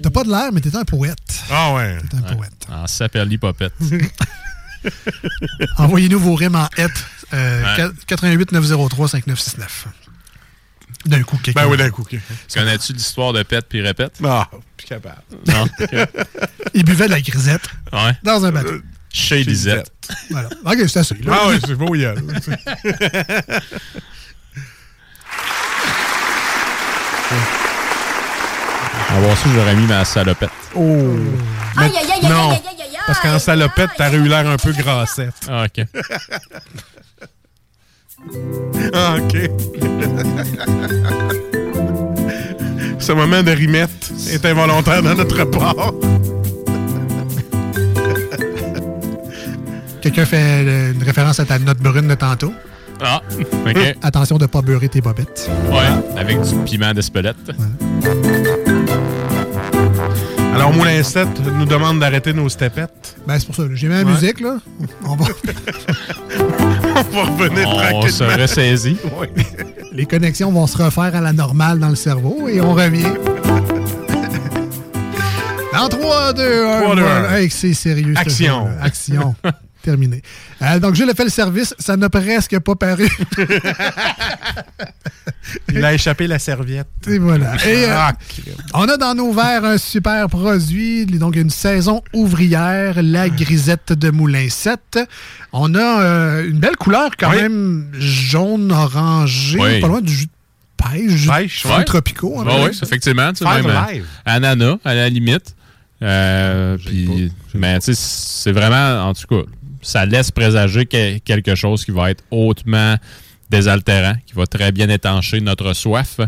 T'as pas de l'air, mais t'es un poète. Ah ouais. T'es un poète. En saperli popette. Envoyez-nous vos rimes en hête. Euh, Ouais. 88 903 5969. D'un coup, quelqu'un. Ben oui, d'un coup. Connais-tu l'histoire de Pète puis répète? Non, plus capable. Non? Il buvait de la grisette Ouais. dans un bateau. Chez Lisette. Voilà. Ok, c'est assez. là. Ah ouais, c'est beau, il y a. Voir si j'aurais mis ma salopette. Oh! Aïe, aïe, aïe, aïe, non, aïe, aïe, aïe, aïe, parce qu'en salopette, t'aurais eu l'air un peu grassette. Ah, OK. Ah, OK. Ce moment de rimette est involontaire dans notre part. Quelqu'un fait euh, une référence à ta note brune de tantôt? Ah, OK. Attention de ne pas beurrer tes bobettes. Ouais, avec du piment d'Espelette. Alors, Moulin 7 nous demande d'arrêter nos stepettes. Ben, c'est pour ça. J'ai mis la Ouais. musique, là. On va... On va revenir On tranquillement. se ressaisit. Oui. Les connexions vont se refaire à la normale dans le cerveau et on revient. Dans 3, 2, 1. 3, 2, 1. Hey, c'est sérieux. Action. Action. Terminé. Euh, donc, Gilles a fait le service. Ça n'a presque pas paru. Il a échappé la serviette. Et voilà. Et, euh, Ah, on a dans nos verres un super produit, donc une saison ouvrière, la grisette de Moulin 7. On a euh, une belle couleur quand Oui. même jaune orangé, Oui. pas loin du jus de pêche, Pêche, ouais. tropicaux. dirait. ouais, effectivement. tu même, euh, ananas, à la limite. Euh, mais tu sais, c'est vraiment, en tout cas, ça laisse présager que- quelque chose qui va être hautement désaltérant, qui va très bien étancher notre soif.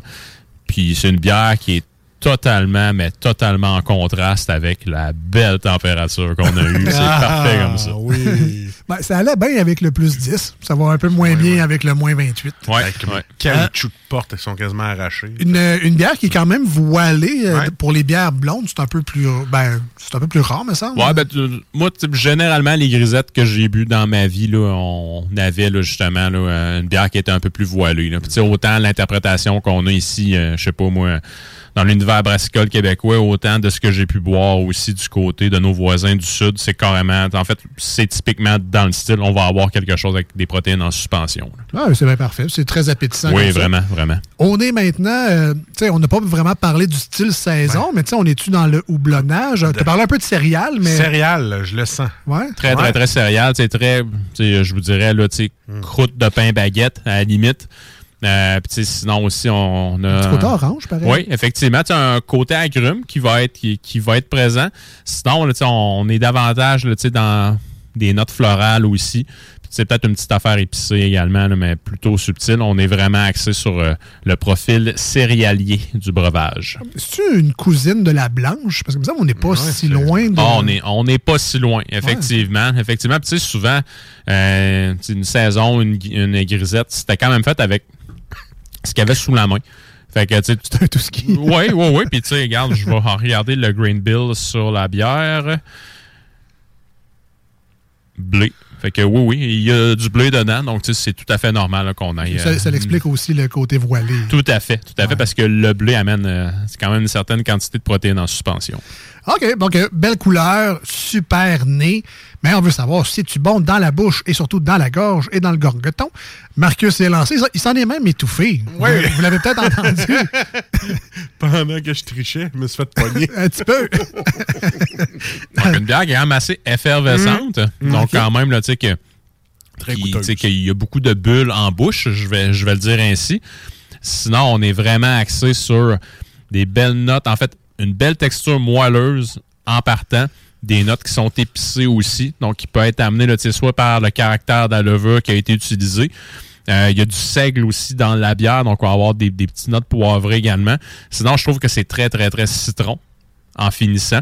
Puis c'est une bière qui est totalement, mais totalement en contraste avec la belle température qu'on a eue. C'est Ah, parfait comme ça. Oui. Ben, ça allait bien avec le plus 10. Ça va un peu moins bien avec le moins 28. Ouais, ouais. caoutchouc de porte, ils sont quasiment arrachés. Une, une bière qui est quand même voilée. euh, Ouais. Pour les bières blondes, c'est un peu plus ben, c'est un peu plus rare, me semble. Ouais, ben, tu- moi, généralement, les grisettes que j'ai bu dans ma vie, là, on avait là, justement là, euh, une bière qui était un peu plus voilée. là. Puis, autant l'interprétation qu'on a ici, euh, je sais pas moi, dans l'univers brassicole québécois, autant de ce que j'ai pu boire aussi du côté de nos voisins du Sud, c'est carrément, en fait, c'est typiquement dans le style, on va avoir quelque chose avec des protéines en suspension. Ah, c'est bien parfait. C'est très appétissant. Oui, ça. vraiment, vraiment. On est maintenant, euh, tu sais, on n'a pas vraiment parlé du style saison, mais tu sais, on est-tu dans le houblonnage? Tu as parlé un peu de céréales, mais. Céréales, je le sens. Ouais. Très, Ouais. très, très céréal. C'est très, tu sais, je vous dirais, là, tu sais, Hmm. croûte de pain baguette, à la limite. Euh, sinon aussi, on a. Un petit côté orange, pareil. Oui, effectivement. Tu as un côté agrume qui va être, qui, qui va être présent. Sinon, là, tu sais, on est davantage là, tu sais, dans des notes florales aussi. Puis, C'est peut-être une petite affaire épicée également, là, mais plutôt subtile. On est vraiment axé sur euh, le profil céréalier du breuvage. C'est-tu une cousine de la blanche? Parce que, semble, on n'est pas si loin de. Ah, on n'est on n'est pas si loin, effectivement. Effectivement, Puis, tu sais, souvent, euh, une saison, une, une grisette, c'était quand même fait avec ce qu'il y avait sous la main. Fait que, tu sais, tout ce qui. Oui, oui, oui. Puis, tu sais, regarde, je vais regarder le grain bill sur la bière. Blé, Fait que oui, oui, il y a du blé dedans, donc c'est tout à fait normal qu'on aille. Ça, euh, ça l'explique aussi le côté voilé. Tout à fait, tout à fait, parce que le blé amène euh, c'est quand même une certaine quantité de protéines en suspension. OK, donc euh, belle couleur, super nez. Mais on veut savoir si tu bon dans la bouche et surtout dans la gorge et dans le gorgeton. Marcus s'est lancé. Il s'en est même étouffé. Oui. Vous, vous l'avez peut-être entendu. Pendant que je trichais, je me suis fait pogner. Un petit peu. Donc, une bière qui est quand même assez effervescente. Mm. Donc, quand même, là, tu sais, que. qui- tu sais, qu'il y a beaucoup de bulles en bouche, je vais, je vais le dire ainsi. Sinon, on est vraiment axé sur des belles notes. En fait, une belle texture moelleuse en partant. Des notes qui sont épicées aussi, donc qui peut être amené là, soit par le caractère de la levure qui a été utilisé. Euh, Il y a du seigle aussi dans la bière, donc on va avoir des, des petites notes poivrées également. Sinon, je trouve que c'est très, très, très citron en finissant.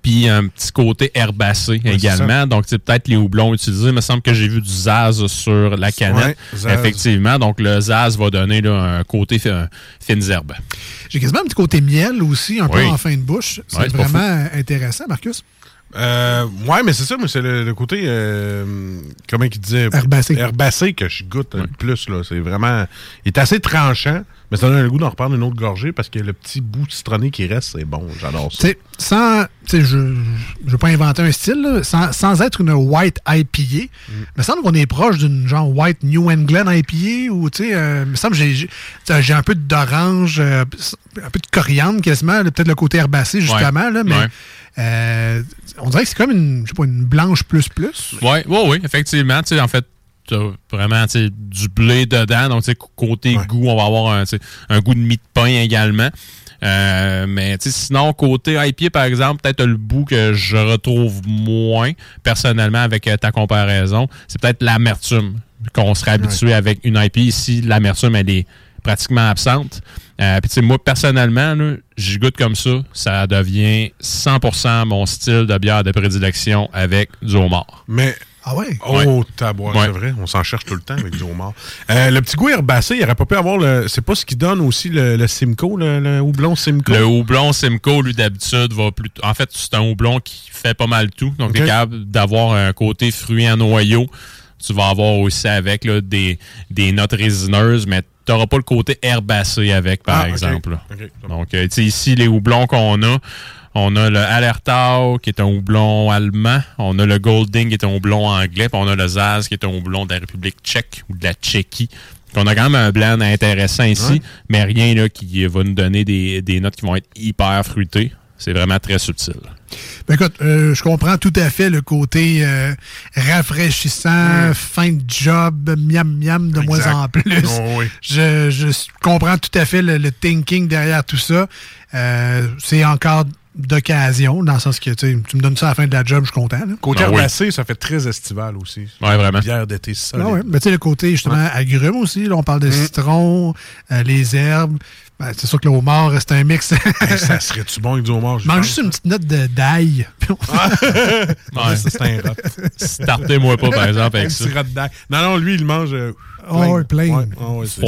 Puis un petit côté herbacé également. Donc, c'est peut-être les houblons utilisés. Il me semble que j'ai vu du Zaz sur la canette. Ouais, Zaz. Effectivement. Donc, le Zaz va donner là, un côté fi- fines herbes. J'ai quasiment un petit côté miel aussi, un peu en fin de bouche. C'est vraiment intéressant, Marcus. Euh, ouais, mais c'est ça, mais c'est le, le côté, euh, comment il disait? Herbacé. Herbacé que je goûte le plus, là. C'est vraiment, il est assez tranchant, mais ça donne le goût d'en reprendre une autre gorgée parce que le petit bout citronné qui reste, c'est bon. J'adore ça. Tu sais, sans. Je ne veux pas inventer un style, là, sans, sans être une white IPA, Mm. il me semble qu'on est proche d'une genre white New England IPA ou, tu sais, euh, il me semble que j'ai- j'ai un peu d'orange, euh, un peu de coriandre quasiment, peut-être le côté herbacé justement, là, mais Ouais. euh, on dirait que c'est comme une, je sais pas, une blanche plus plus. Oui, oui, oui, effectivement. En fait, tu as vraiment tu sais, du blé dedans. Donc, tu sais, côté goût, on va avoir un, un goût de mie de pain également. Euh, mais tu sais, sinon, côté IPA, par exemple, peut-être le bout que je retrouve moins, personnellement, avec euh, ta comparaison, c'est peut-être l'amertume qu'on serait habitué avec une IPA. Ici, l'amertume, elle est pratiquement absente. Euh, Puis, tu sais, moi, personnellement, j'y goûte comme ça. Ça devient 100% mon style de bière de prédilection avec du homard. Mais. Ah ouais? Oh, Ouais. c'est vrai. On s'en cherche tout le temps avec du homard. Euh, le petit goût herbacé, il aurait pas pu avoir le. C'est pas ce qui donne aussi le, le Simcoe, le, le houblon Simcoe? Le houblon Simcoe, lui, d'habitude, va plutôt. En fait, c'est un houblon qui fait pas mal tout. Donc, tu es capable d'avoir un côté fruit en noyau. Tu vas avoir aussi avec là, des, des notes résineuses, mais tu n'auras pas le côté herbacé avec, par Ah, exemple. là. Ok. Donc, euh, tu sais, ici, les houblons qu'on a, on a le Allertau, qui est un houblon allemand. On a le Golding, qui est un houblon anglais. Puis on a le Zaz, qui est un houblon de la République tchèque ou de la Tchéquie. Donc, on a quand même un blend intéressant ici, Ouais. mais rien là, qui va nous donner des, des notes qui vont être hyper fruitées. C'est vraiment très subtil. Ben écoute, euh, je comprends tout à fait le côté euh, rafraîchissant, fin de job, miam miam de moins en plus. Oh, oui. je, je comprends tout à fait le, le thinking derrière tout ça. Euh, c'est encore d'occasion, dans le sens que tu me donnes ça à la fin de la job, je suis content. là. Côté Ah oui. herbacé, ça fait très estival aussi. Ouais, vraiment. Bière d'été solide. Ah ouais. Ben, tu sais, le côté justement agrumes aussi, là, on parle de Mm. citron, euh, les herbes. Ben, c'est sûr que le homard, c'est un mix. Hey, ça serait-tu bon avec du homard? Mange pense. juste une petite note de- d'ail. Ouais, ça, c'est un rat. Startez-moi pas, par exemple, avec Un ça. petit rat d'ail. Non, non, lui, il mange. euh, Oh, ouais, plein. Ouais, ah ouais, c'est-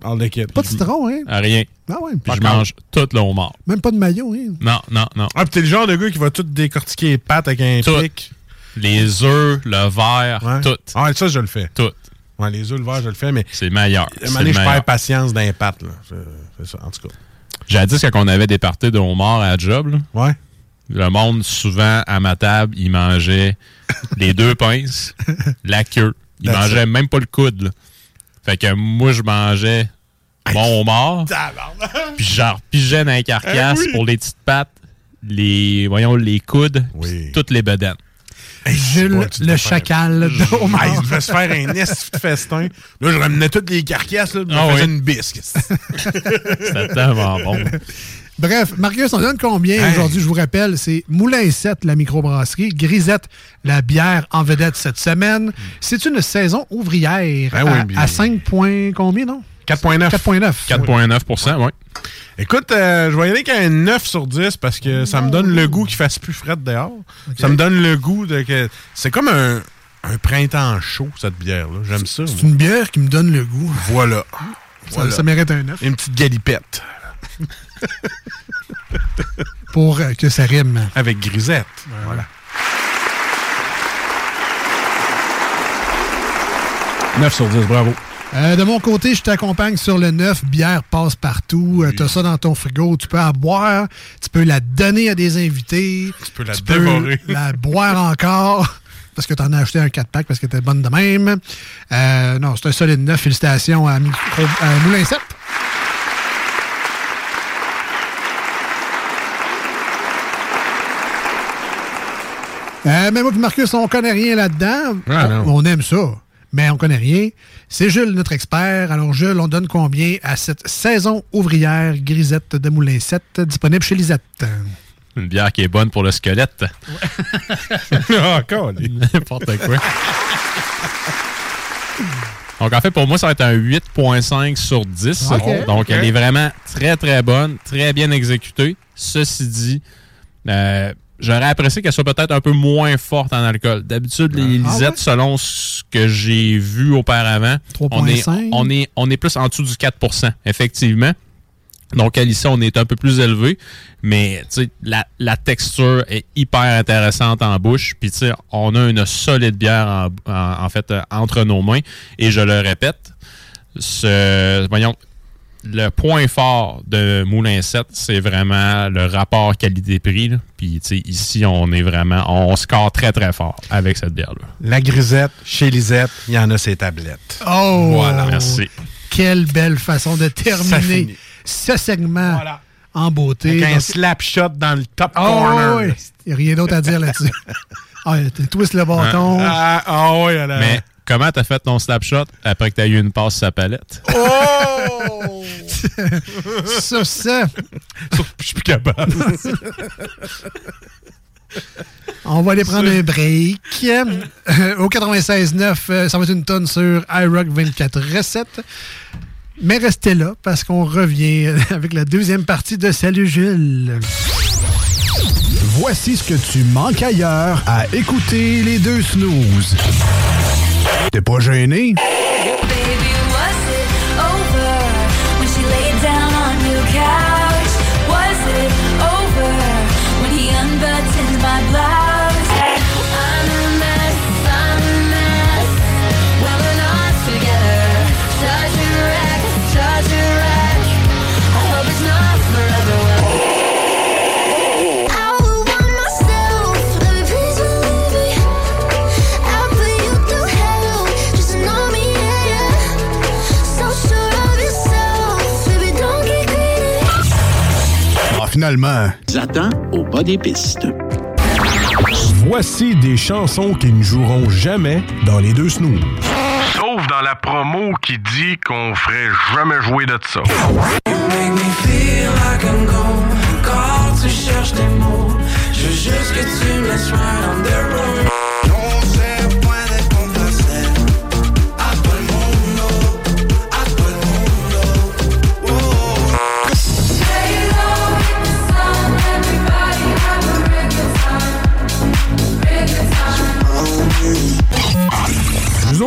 Pas de citron, hein? à rien. Ah ouais. Puis je mange tout le homard. Même pas de maillot, hein? Non, non, non. Ah, pis t'es le genre de gars qui va tout décortiquer les pattes avec un Tout. pic? Les œufs, le verre, Ouais. tout. Ah, ça, je le fais. Tout. Ouais, les œufs, le verre, je le fais, mais C'est meilleur. à un C'est moment donné, je perds patience dans les pattes. là. C'est ça, en tout cas. Jadis, quand on avait des parties de homard à la job, là, Ouais. le monde, souvent, à ma table, il mangeait les deux pinces, la queue. Il mangeait même pas le coude. là. Fait que moi, je mangeais mon homard, puis genre pigeais dans les carcasses Eh oui. pour les petites pattes, les, voyons, les coudes, Oui. toutes les bedaines. Jules, bon, tu le chacal de homard. il devait se faire un esti de festin. Là, je ramenais toutes les carcasses, là, je me faisais oui. une bisque. C'était tellement bon. Bref, Marcus, on donne combien Hey. aujourd'hui? Je vous rappelle, c'est Moulin 7, la microbrasserie. Grisette, la bière en vedette cette semaine. C'est une saison ouvrière Ben oui, à, bien. à 5 points combien, non? 4.9. 4.9. 4,9% oui. Écoute, euh, je vais y aller avec un 9 sur 10 parce que ça me donne le goût qu'il fasse plus frais dehors. Ça me donne le goût de que. C'est comme un, un printemps chaud, cette bière-là. J'aime ça. C'est une bière qui me donne le goût. Voilà. Ça, Voilà. ça mérite un 9 Une petite galipette pour euh, que ça rime. avec grisette. Voilà. 9 sur 10, bravo. Euh, de mon côté, je t'accompagne sur le 9. Bière passe partout. Tu as ça dans ton frigo. Tu peux la boire. Tu peux la donner à des invités. Tu peux la dévorer. la boire encore. Parce que tu en as acheté un 4-pack parce que t'es bonne de même. Euh, non, c'est un solide 9. Félicitations à, Micro, à Moulin 7. Euh, mais moi et Marcus, on connaît rien là-dedans. Ah, non. on, on aime ça, mais on connaît rien. C'est Jules, notre expert. Alors, Jules, on donne combien à cette saison ouvrière grisette de Moulin 7 disponible chez Lisette? Une bière qui est bonne pour le squelette. Encore, N'importe quoi. Donc, en fait, pour moi, ça va être un 8.5 sur 10. Ok. Donc, elle est vraiment très, très bonne, très bien exécutée. Ceci dit, euh, j'aurais apprécié qu'elle soit peut-être un peu moins forte en alcool. D'habitude, les Ah lisettes, ouais? selon ce que j'ai vu auparavant, on est, 3.5. on, est, on est plus en dessous du 4% effectivement. Donc, à on est un peu plus élevé, mais tu sais, la, la texture est hyper intéressante en bouche. Puis, tu sais, on a une solide bière en, en- en fait entre nos mains. Et je le répète, ce, voyons, le point fort de Moulin 7, c'est vraiment le rapport qualité-prix. Puis, tu sais, ici, on est vraiment, on score très, très fort avec cette bière-là. La grisette, chez Lisette, il y en a ses tablettes. Oh! Voilà. Merci. Quelle belle façon de terminer ce segment en beauté. Avec un Donc- slap shot dans le top Oh, corner. oui. Il n'y a rien d'autre à dire là-dessus. ah, tu twistes le bâton. Ah, ah oui, elle a- Mais comment t'as fait ton slapshot après que t'as eu une passe sur sa palette? Oh! Sur ça, Je suis plus capable. on va aller prendre un break. Euh, au 96.9, euh, ça va être une tonne sur iRock 24 recettes. Mais restez là parce qu'on revient avec la deuxième partie de Salut Jules. Voici ce que tu manques ailleurs à écouter les deux snooze. T'es pas gêné? Finalement. Attends au bas des pistes. Voici des chansons qui ne joueront jamais dans les deux snooze. Sauf dans la promo qui dit qu'on ferait jamais jouer de ça. Quand tu cherches des mots, je veux juste que tu me laisses right on the road.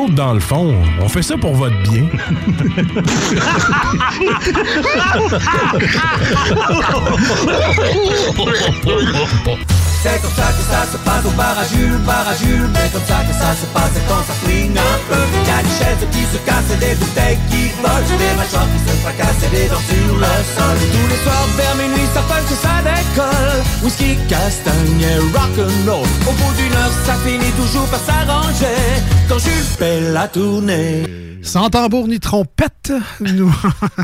Dans le fond, on fait ça pour votre bien. C'est comme ça que ça se passe au bar à Jules, bar à Jules. Mais comme ça que ça se passe c'est quand ça flingue un peu. Y a des chaises qui se cassent et des bouteilles qui volent. Des mâchoires qui se fracassent et des dents sur le sol. Tous les soirs vers minuit, ça punch et ça décolle. Whisky, castagne et rock'n'roll. Au bout d'une heure, ça finit toujours par s'arranger. Quand Jules fait la tournée. Sans tambour ni trompette, nous,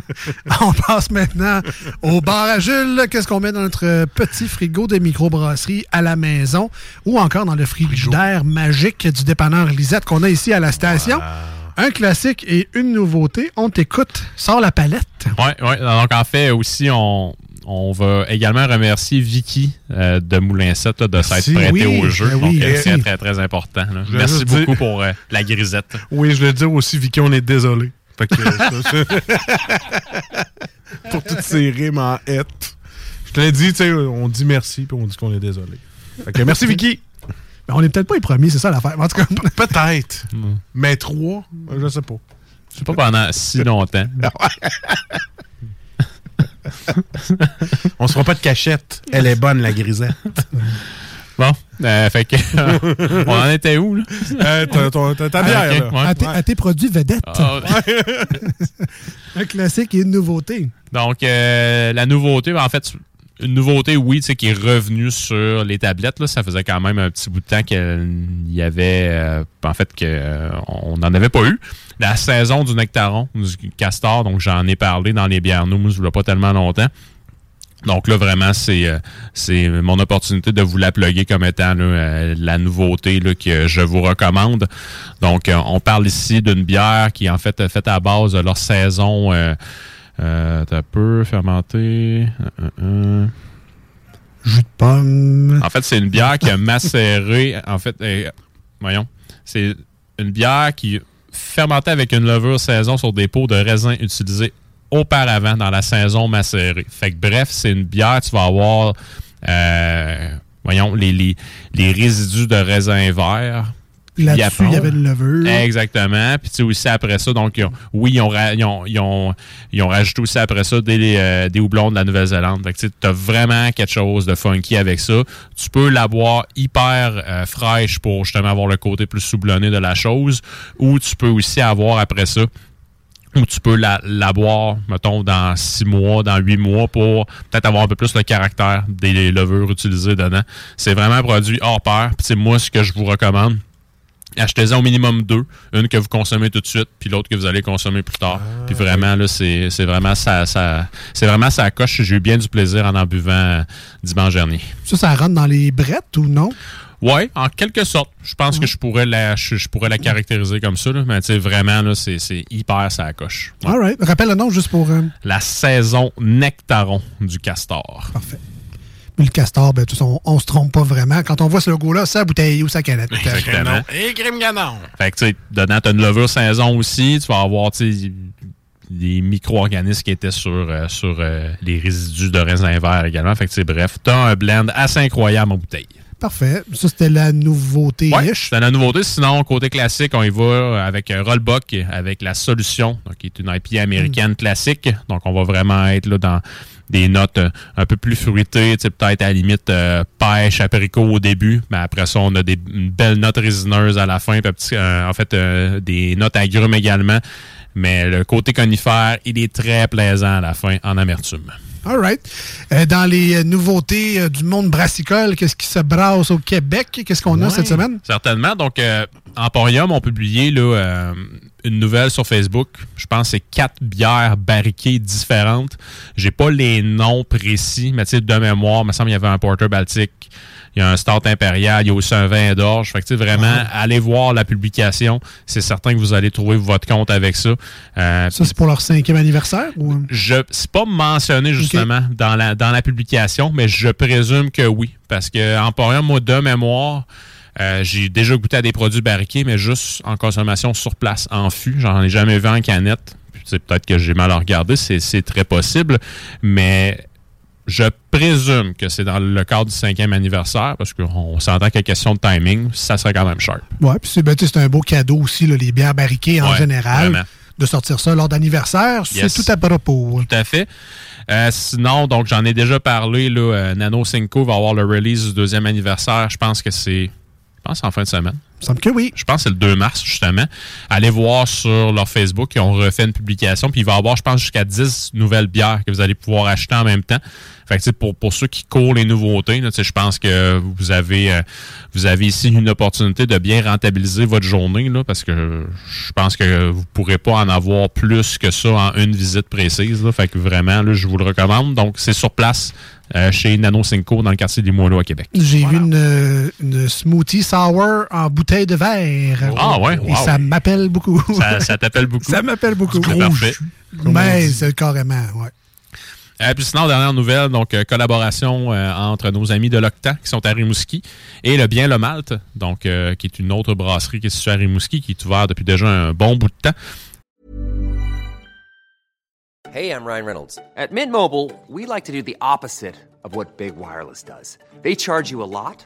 on passe maintenant au bar à Jules. Qu'est-ce qu'on met dans notre petit frigo de microbrasserie à la maison ou encore dans le frigidaire magique du dépanneur Lisette qu'on a ici à la station? Un classique et une nouveauté. On t'écoute. Sors la palette. Oui, ouais. Donc, en fait, aussi, on, on va également remercier Vicky euh, de Moulin 7 là, de s'être prêté Oui, au jeu. ben Donc, oui, euh, c'est très, très important. Je Merci beaucoup dire- pour euh, la grisette. Oui, je voulais dire aussi, Vicky, on est désolé. Fait que, ça, ça- pour toutes ces rimes en hête. Je te l'ai dit, tu sais, on dit merci, puis on dit qu'on est désolé. Fait que merci, Vicky. Mais on n'est peut-être pas les premiers, c'est ça l'affaire. En tout cas, Peut-être. Mais trois, je sais pas. C'est pas pendant si longtemps. on se fera pas de cachette. Elle est bonne, la grisette. Bon, Euh, fait que, on en était où, là? Euh, ta bière, Ah, ok, là. ouais. À, tes, à tes produits vedettes. Ah, Un classique et une nouveauté. Donc, euh, la nouveauté, en fait, une nouveauté, oui, tu sais, qui est revenue sur les tablettes. Là, ça faisait quand même un petit bout de temps qu'il y avait, euh, en fait, qu'on n'en avait pas eu. La saison du nectaron, du castor, donc j'en ai parlé dans les bières nous, il n'y a pas tellement longtemps. Donc là, vraiment, c'est euh, mon opportunité de vous la plugger comme étant là, euh, la nouveauté là, que je vous recommande. Donc, euh, on parle ici d'une bière qui en fait faite à base de leur saison euh, euh, t'as peu fermenté. euh, euh, Jus de pomme. En fait, c'est une bière qui a macéré. En fait, euh, voyons, c'est une bière qui fermentait avec une levure saison sur des pots de raisin utilisés auparavant dans la saison macérée. Fait que bref, c'est une bière, tu vas avoir, euh, voyons, les, les, les résidus de raisin vert. Là-dessus, il y avait une levure. Exactement. Puis tu sais aussi après ça, donc ils ont- oui, ils ont, ra- ils, ont, ils, ont, ils ont rajouté aussi après ça des, euh, des houblons de la Nouvelle-Zélande. Fait que tu as vraiment quelque chose de funky avec ça. Tu peux la boire hyper euh, fraîche pour justement avoir le côté plus soublonné de la chose. Ou tu peux aussi avoir après ça ou tu peux la, la boire, mettons, dans six mois, dans huit mois, pour peut-être avoir un peu plus le caractère des levures utilisées dedans. C'est vraiment un produit hors pair. Puis c'est moi ce que je vous recommande. Achetez-en au minimum deux. Une que vous consommez tout de suite, puis l'autre que vous allez consommer plus tard. puis vraiment, là, c'est c'est vraiment ça, ça c'est vraiment ça coche. J'ai eu bien du plaisir en en buvant dimanche dernier. Ça, ça rentre dans les brettes ou non? Ouais, en quelque sorte. Je pense que je pourrais la, je, je pourrais la caractériser comme ça. là. Mais tu sais, vraiment, là, c'est c'est hyper ça coche. Ouais. All right. Rappelle le nom juste pour. euh, La saison nectaron du castor. Parfait. Puis le castor, ben, tout ça, on, on se trompe pas vraiment. Quand on voit ce logo-là, sa bouteille ou sa canette. Exactement. Et crime ganon. Fait que, tu sais, dedans, tu as une levure saison aussi. Tu vas avoir, tu sais, des micro-organismes qui étaient sur, euh, sur euh, les résidus de raisin vert également. Fait que, tu sais, bref, tu as un blend assez incroyable en bouteille. Parfait. Ça, c'était la nouveauté. Ouais, c'est la nouveauté. Sinon, côté classique, on y va avec un Rollbuck, avec la solution, donc, qui est une IPA américaine classique. Donc, on va vraiment être là dans des notes euh, un peu plus fruitées, peut-être à la limite euh, pêche, apricot au début, mais après ça, on a des une belle note résineuse à la fin, petit- euh, en fait, euh, des notes agrumes également. Mais le côté conifère, il est très plaisant à la fin en amertume. All right. Dans les nouveautés du monde brassicole, qu'est-ce qui se brasse au Québec? Qu'est-ce qu'on a cette semaine? Certainement. Donc, Emporium ont publié là, une nouvelle sur Facebook. Je pense que c'est quatre bières barriquées différentes. J'ai pas les noms précis, mais tu sais, de mémoire, il me semble qu'il y avait un Porter Baltique, il y a un Start Impérial, il y a aussi un vin d'orge. Fait que tu sais, vraiment, allez voir la publication. C'est certain que vous allez trouver votre compte avec ça. Euh, Ça, c'est pour leur cinquième anniversaire? Ou... je c'est pas mentionné justement dans la dans la publication, mais je présume que oui, parce que Emporium, moi de mémoire, euh, j'ai déjà goûté à des produits barriqués, mais juste en consommation sur place, en fût. J'en ai jamais vu en canette. C'est peut-être que j'ai mal regardé, c'est c'est très possible, mais je présume que c'est dans le cadre du cinquième anniversaire, parce qu'on s'entend qu'il y a question de timing, ça serait quand même sharp. Ouais, puis c'est ben, c'est un beau cadeau aussi, là, les bières barriquées en Ouais, général. vraiment. De sortir ça lors d'anniversaire, Yes. c'est tout à propos. Tout à fait. Euh, sinon, donc j'en ai déjà parlé, là, euh, Nano Cinco va avoir le release du deuxième anniversaire. Je pense que c'est. Pense en fin de semaine. Il semble que oui. Je pense que c'est le 2 mars, justement. Allez voir sur leur Facebook, ils ont refait une publication, puis il va y avoir, je pense, jusqu'à 10 nouvelles bières que vous allez pouvoir acheter en même temps. Fait que, pour, pour ceux qui courent les nouveautés, je pense que vous avez, euh, vous avez ici une opportunité de bien rentabiliser votre journée, là, parce que je pense que vous pourrez pas en avoir plus que ça en une visite précise. Là. Fait que vraiment, là, je vous le recommande. Donc, c'est sur place euh, chez Nano Cinco dans le quartier des Moineaux à Québec. J'ai vu une, euh, une smoothie sour en bouteille de verre. Ah ouais? Et Wow. ça m'appelle beaucoup. Ça, ça t'appelle beaucoup. Ça m'appelle beaucoup. C'est parfait. Mais c'est carrément, ouais. Euh, puis sinon, dernière nouvelle, donc euh, collaboration euh, entre nos amis de l'Octan qui sont à Rimouski et le Bien le Malte, donc euh, qui est une autre brasserie qui est située à Rimouski, qui est ouverte depuis déjà un bon bout de temps. Hey, I'm Ryan Reynolds. At Mint Mobile, we like to do the opposite of what Big Wireless does. They charge you a lot,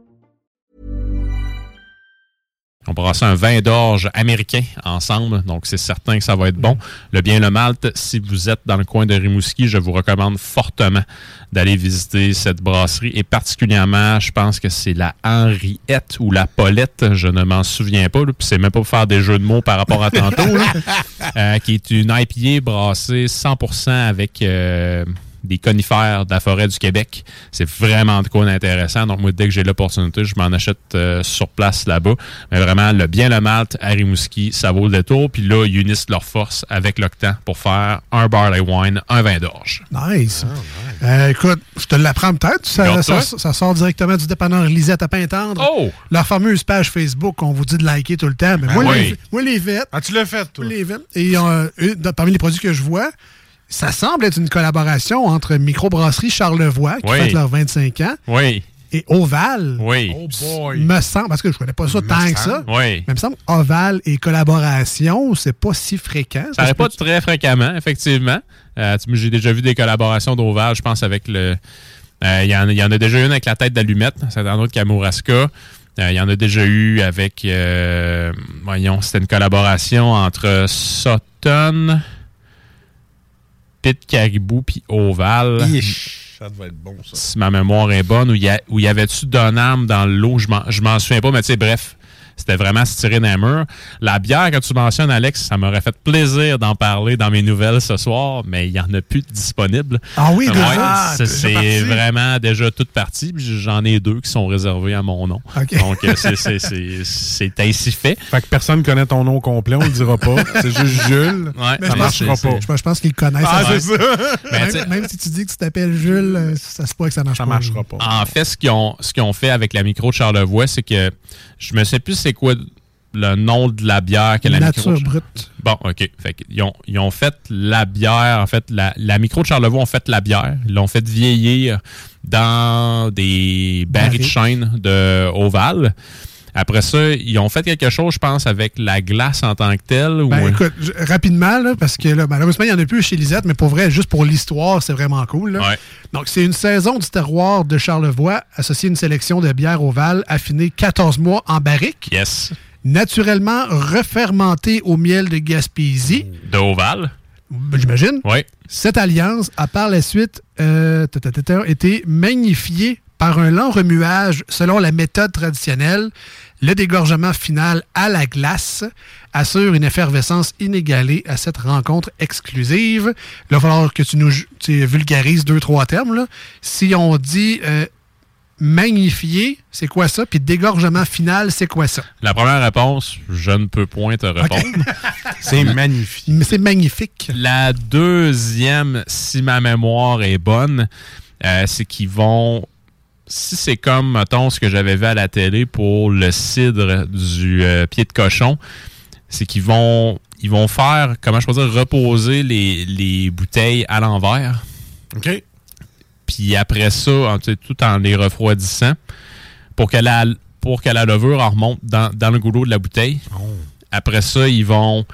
On brasse un vin d'orge américain ensemble, donc c'est certain que ça va être bon. Le bien le malte, si vous êtes dans le coin de Rimouski, je vous recommande fortement d'aller visiter cette brasserie et particulièrement, je pense que c'est la Henriette ou la Paulette, je ne m'en souviens pas, puis c'est même pas pour faire des jeux de mots par rapport à tantôt, là, euh, qui est une IPA brassée 100% avec euh, des conifères de la forêt du Québec. C'est vraiment de quoi d'intéressant. Donc, moi, dès que j'ai l'opportunité, je m'en achète euh, sur place là-bas. Mais vraiment, le bien le malt à Rimouski, ça vaut le détour. Puis là, ils unissent leurs forces avec l'Octan pour faire un barley wine, un vin d'orge. Nice. Euh, écoute, je te l'apprends peut-être. Ça, ça- ça sort directement du dépanneur Lisette à Pintendre. Oh! Leur fameuse page Facebook, on vous dit de liker tout le temps. Mais moi, Ah les, oui. moi, les vêtements. Ah, tu l'as fait, toi? Les vêtements. Et euh, parmi les produits que je vois, ça semble être une collaboration entre Microbrasserie Charlevoix, qui Oui. fête leurs 25 ans, Oui. et Oval. Oui. Me semble, parce que je connais pas ça Me tant que ça. Oui. Mais il me semble Oval et collaboration, c'est pas si fréquent. Ça n'arrive pas très fréquemment, effectivement. Euh, J'ai déjà vu des collaborations d'Oval, je pense, avec le. euh, Il y, en a- il y en a déjà une avec la tête d'allumette, c'est un autre Kamouraska. Euh, Il y en a déjà eu avec. euh, voyons, c'était une collaboration entre Sutton, Pit Caribou puis Oval. Ish, ça devait être bon, ça. Si ma mémoire est bonne, où y, a- où il y avait-tu Donham dans l'eau, je m'en- je m'en souviens pas, mais tu sais, bref. C'était vraiment se tirer d'un mur. La bière que tu mentionnes, Alex, ça m'aurait fait plaisir d'en parler dans mes nouvelles ce soir, mais il n'y en a plus de disponibles. Ah oui, Ouais, Ah, C'est vraiment déjà toute partie. puis J'en ai deux qui sont réservés à mon nom. Donc, euh, c'est- ainsi fait. Fait que personne ne connaît ton nom complet, on le dira pas. C'est juste Jules. Ouais, Mais ça marchera pas. Je, je pense qu'ils connaissent. Ah, c'est ça. Ben, même, si tu dis que tu t'appelles Jules, euh, ça se pourrait que ça marche Ça pas. marchera pas. En fait, ce qu'ils ont, ont fait avec la micro de Charlevoix, c'est que je me sais plus c'est quoi le nom de la bière que la Nature micro. brute. Bon, OK. Fait qu'ils ont, ils ont fait la bière, en fait, la, la micro de Charlevoix ont fait la bière. Ils l'ont fait vieillir dans des barils de chêne de Oval. Après ça, ils ont fait quelque chose, je pense, avec la glace en tant que telle. Ben, ou- écoute, je- rapidement, là, parce que là, malheureusement, il n'y en a plus chez Lisette, mais pour vrai, juste pour l'histoire, c'est vraiment cool. là. Ouais. Donc, c'est une saison du terroir de Charlevoix associée à une sélection de bières ovales affinées 14 mois en barrique. Yes. Naturellement refermentée au miel de Gaspésie. De Oval. Ben, J'imagine. Oui. Cette alliance a par la suite euh, été magnifiée par un lent remuage selon la méthode traditionnelle. Le dégorgement final à la glace assure une effervescence inégalée à cette rencontre exclusive. Là, il va falloir que tu nous tu vulgarises deux, trois termes. là. Si on dit euh, magnifier, c'est quoi ça? Puis dégorgement final, c'est quoi ça? La première réponse, je ne peux point te répondre. C'est magnifique. Mais c'est magnifique. La deuxième, si ma mémoire est bonne, euh, c'est qu'ils vont. Si c'est comme, mettons, ce que j'avais vu à la télé pour le cidre du euh, pied de cochon, c'est qu'ils vont, ils vont faire, comment je peux dire, reposer les, les bouteilles à l'envers. OK. Puis après ça, en- tout en les refroidissant, pour que la, pour que la levure en remonte dans, dans le goulot de la bouteille. Après ça, ils vont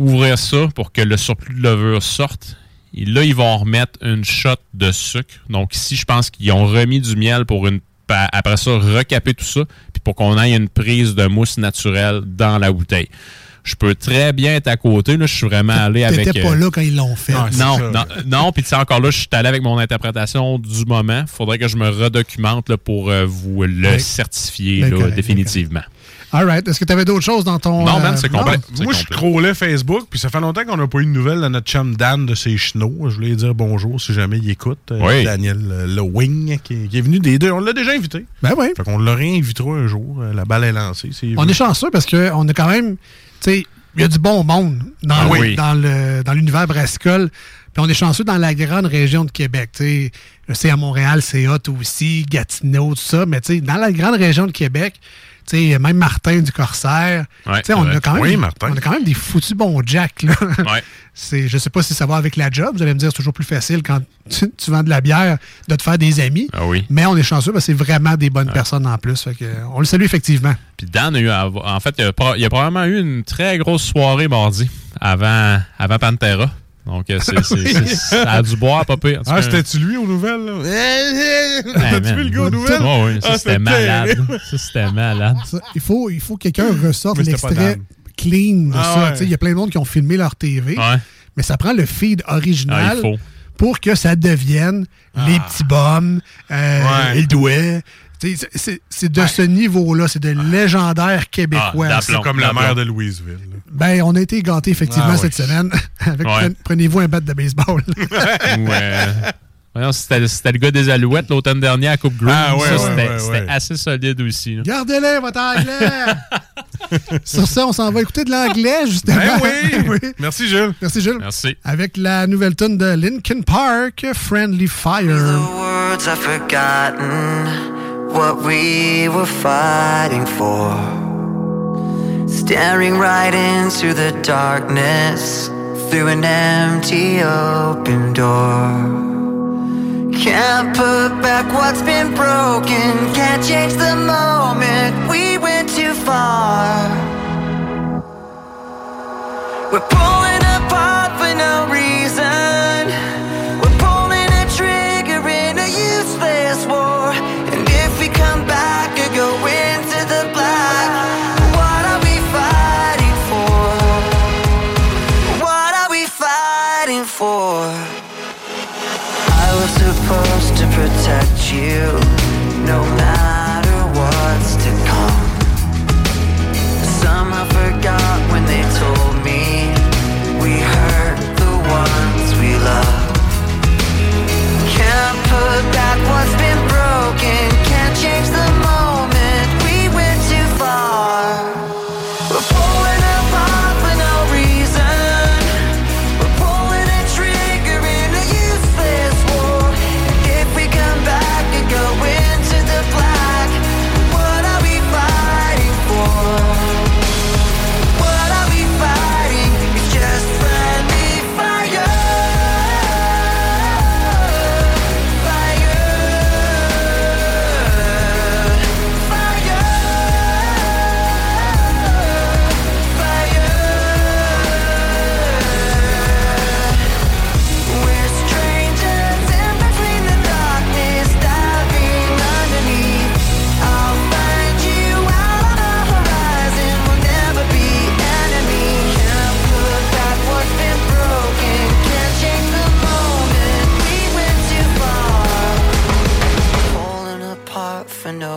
ouvrir ça pour que le surplus de levure sorte. Et là, ils vont remettre une shot de sucre. Donc ici, je pense qu'ils ont remis du miel pour une après ça recaper tout ça, puis pour qu'on ait une prise de mousse naturelle dans la bouteille. Je peux très bien être à côté. Là, je suis vraiment allé avec. T'étais pas euh, là quand ils l'ont fait. non, non, non, puis tu sais, encore là, je suis allé avec mon interprétation du moment. Faudrait que je me redocumente là, pour euh, vous le Ben, certifier ben là, correct, définitivement. All right. Est-ce que tu avais d'autres choses dans ton. Non, man, euh, c'est complet. Moi, je scrollais Facebook, puis ça fait longtemps qu'on n'a pas eu de nouvelles de notre chum Dan de ses chenots. Je voulais dire bonjour si jamais il écoute. Euh, Oui. Daniel Lewing, qui, qui est venu des deux. On l'a déjà invité. Ben oui. Fait qu'on le réinvitera un jour. Euh, La balle est lancée. On est chanceux parce qu'on a quand même, tu sais, il y a du bon monde dans, Ah le- oui. dans le- dans l'univers brassicole. Puis on est chanceux dans la grande région de Québec. tu sais. Je sais, à Montréal, c'est hot aussi, Gatineau, tout ça. Mais tu sais, dans la grande région de Québec, sais, même Martin du Corsaire, Ouais, on, a quand même, Oui, Martin. on a quand même des foutus bons jacks. Là. Ouais. C'est, je sais pas si ça va avec la job. Vous allez me dire, c'est toujours plus facile quand tu, tu vends de la bière de te faire des amis. Ah oui. Mais on est chanceux parce que c'est vraiment des bonnes personnes en plus. Fait que, on le salue effectivement. Puis Dan a eu, en fait, il y a, il y a probablement eu une très grosse soirée mardi avant, avant Pantera. Donc, euh, c'est, c'est- c'est- ça a dû boire, pas pire. Ah, c'était-tu lui aux nouvelles? là? Ouais, T'as-tu man. vu le gars aux nouvelles? Ouais, ça, Ah, c'était malade. Ça, c'était malade. Ça, il faut, il faut que quelqu'un ressorte l'extrait clean de Ah ça. ouais. Tu sais, Il y a plein de monde qui ont filmé leur TV, Ouais. mais ça prend le feed original Ah, pour que ça devienne les petits bums, euh, Ouais. les douets. C'est- de ce niveau-là, c'est de légendaire québécois. Ah, C'est d'aplomb. comme la mère de Louisville. là. ben, on a été gâtés effectivement Ah, cette oui. semaine. Ouais. Prenez-vous un bat de baseball. Ou, voyons, c'était, le gars des Alouettes l'automne dernier à Coupe Green. Ah, ouais, ouais, c'était, ouais, c'était ouais. assez solide aussi. là. Gardez-le, votre anglais! Sur ça, on s'en va écouter de l'anglais, justement. Ben oui. Merci, Jules. Merci, Jules. Merci. Avec la nouvelle tune de Linkin Park, Friendly Fire. words I've forgotten what we were fighting for. Staring right into the darkness through an empty open door. Can't put back what's been broken, can't change the moment we went too far. We're pulling supposed to protect you. No matter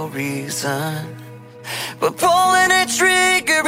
reason. We're pulling a trigger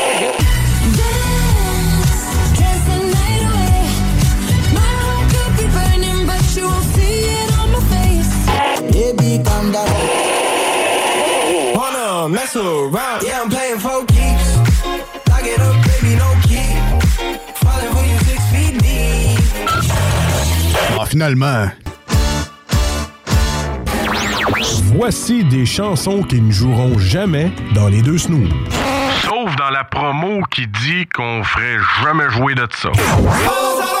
Wanna mess around? Yeah, I'm playing for keeps. Lock it up, baby, no key. Falling for you six feet deep. Ah, finalement. Voici des chansons qui ne joueront jamais dans les deux snooze. Sauf dans la promo qui dit qu'on ferait jamais jouer de ça. What's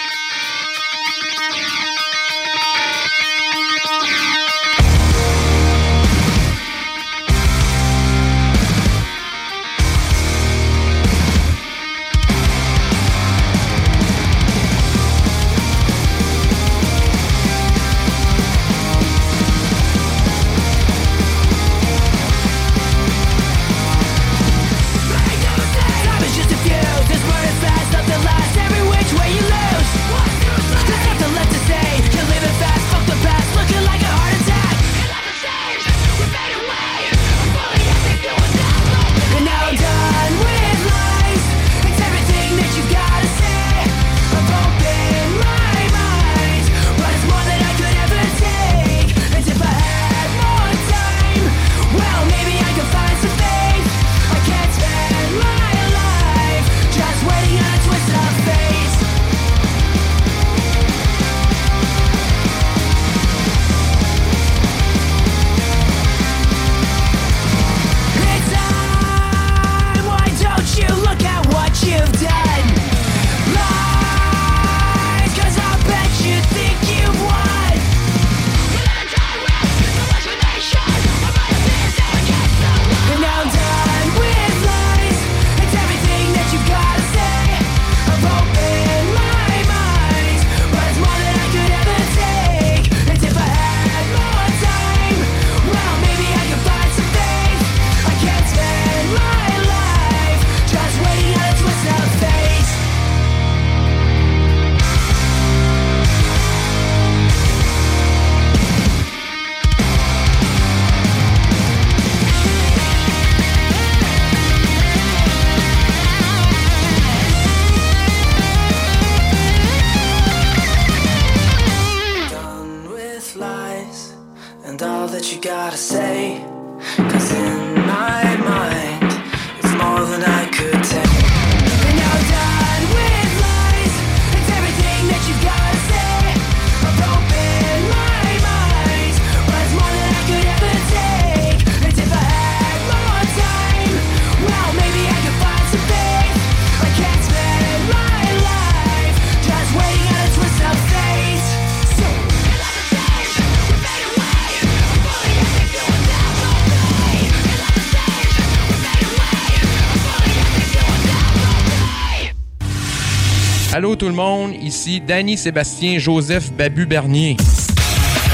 tout le monde, ici Danny Sébastien Joseph Babu Bernier.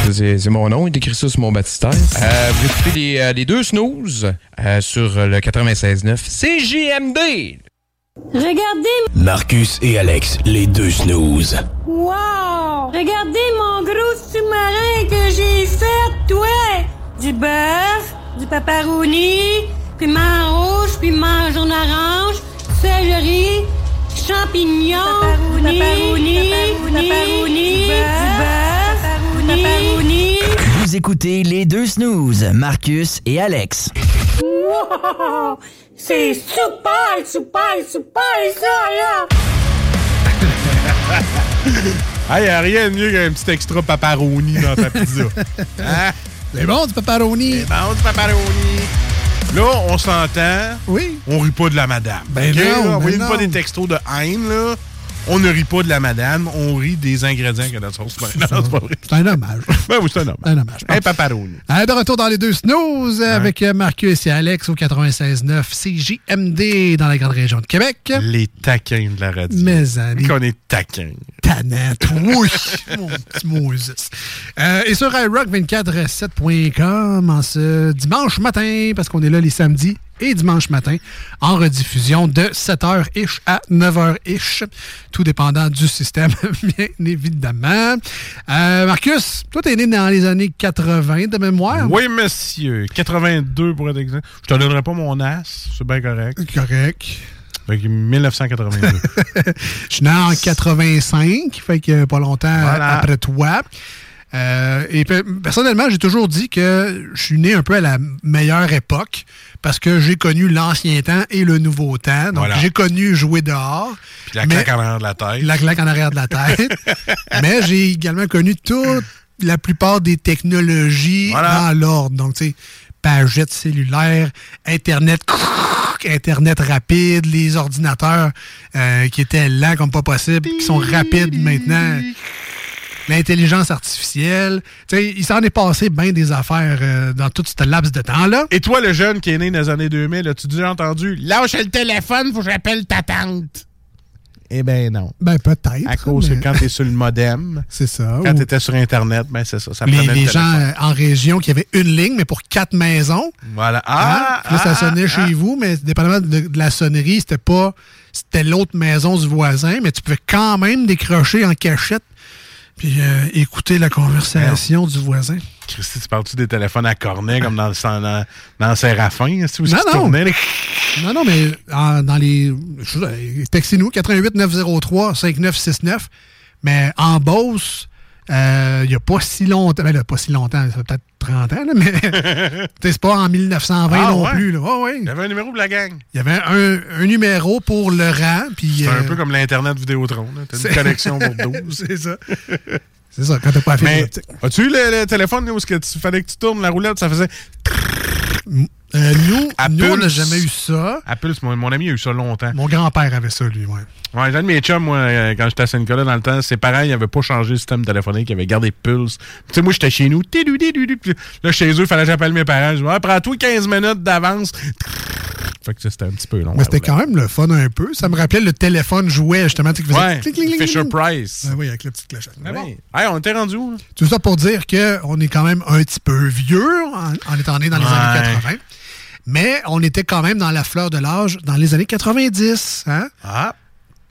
C'est mon nom, il est écrit ça sur mon baptistère. Euh, vous écoutez les, euh, les deux snooze euh, sur le 96.9 CJMD. Regardez, Marcus et Alex, les deux snooze. wow! Regardez mon gros sous-marin que j'ai fait, ouais! Du beurre, du paparoni, piment rouge, piment jaune orange, céleri, champignons, paparoni, paparoni, du beurre, paparoni. Vous écoutez les deux snooze, Marcus et Alex. Wow! C'est super, super, super ça, là! Ah, y a rien de mieux qu'un petit extra paparoni dans ta pizza. Hein? C'est bon du paparoni. C'est bon du paparoni. Là, on s'entend. Oui. On rit pas de la madame. Ben OK, non, là? ben Envoyez-nous non. pas des textos de haine, là. On ne rit pas de la madame, on rit des ingrédients dans la sauce. Ben, c'est un hommage. Ben oui, c'est un hommage. Un hommage. Un paparoni. Euh, de retour dans les deux snooze avec euh, Marcus et Alex au 96.9 CJMD dans la grande région de Québec. Les taquins de la radio. Mes amis. Qu'on est taquins. Tannant, oui, mon petit Moses. Euh, et sur iRock247.com en ce dimanche matin, parce qu'on est là les samedis. et dimanche matin en rediffusion de 7h-ish à 9h-ish, tout dépendant du système, bien évidemment. Euh, Marcus, toi, t'es né dans les années 80 de mémoire? Oui, monsieur. 82 pour être exact. Je te donnerai pas mon as, c'est bien correct. Correct. Fait que 1982. Je suis né en 85, fait que pas longtemps Voilà. après toi. Euh, et pe- personnellement, j'ai toujours dit que je suis né un peu à la meilleure époque parce que j'ai connu l'ancien temps et le nouveau temps. Donc, Voilà. j'ai connu jouer dehors. Puis la mais- claque en arrière de la tête. La claque en arrière de la tête. mais j'ai également connu toute la plupart des technologies Voilà. dans l'ordre. Donc, tu sais, pagette cellulaire, Internet, Internet rapide, les ordinateurs euh, qui étaient lents comme pas possible, qui sont rapides maintenant. L'intelligence artificielle. Tu sais, il s'en est passé bien des affaires euh, dans tout ce laps de temps-là. Et toi, le jeune qui est né dans les années 2000, as-tu déjà entendu Lâche le téléphone, faut que j'appelle ta tante. Eh ben non. Ben, peut-être. À cause mais- que quand t'es sur le modem, C'est ça. quand ou- t'étais sur Internet, ben c'est ça. ça les, prenait le les gens euh, en région qui avaient une ligne, mais pour quatre maisons. Voilà. Hein? Ah! Puis là, ça ah, sonnait ah, chez vous, mais dépendamment de, de la sonnerie, c'était pas. C'était l'autre maison du voisin, mais tu pouvais quand même décrocher en cachette puis euh, écouter la conversation du voisin. Christy, tu parles-tu des téléphones à cornet comme dans le dans, dans Séraphin? C'est Non, non. tournait? là? Non, non, mais en- dans les. Textez-nous, 88 903 5969. Mais en Beauce, euh, il n'y a pas si longtemps. Ben là, pas si longtemps, ça fait peut-être 30 ans, là, mais tu c'est pas en 1920 Ah, non ouais? plus. Là. Ouais, ouais. Il y avait un numéro pour la gang. Il y avait un, un numéro pour le rang. C'est un euh, peu comme l'Internet Vidéotron. T'as c'est- une connexion pour 12. c'est ça. C'est ça, quand t'as pas optique. as-tu eu le, le téléphone où il fallait que tu tournes la roulette, ça faisait. Euh, nous, nous, on n'a jamais eu ça. À Pulse, mon, mon ami a eu ça longtemps. Mon grand-père avait ça, lui, ouais. Ouais, j'ai un de mes chums, moi, euh, quand j'étais à Saint-Nicolas dans le temps, ses parents, ils n'avaient pas changé le système téléphonique, ils avaient gardé Pulse. Tu sais, moi, j'étais chez nous, là, chez eux, il fallait que j'appelle mes parents. Je dis, ouais, prends-toi 15 minutes d'avance. Fait que ça, c'était un petit peu long. Mais c'était quand même le fun un peu. Ça me rappelait le téléphone jouet, justement, tu Ouais, clic, clic, clic, Fisher. Price. Ah oui, avec la petite clochette. Mais bon. Ouais. Hey, on était rendu où? là? Tout ça pour dire qu'on est quand même un petit peu vieux en, en étant né dans les Ouais. années 80. Mais on était quand même dans la fleur de l'âge dans les années 90. Hein? Ah.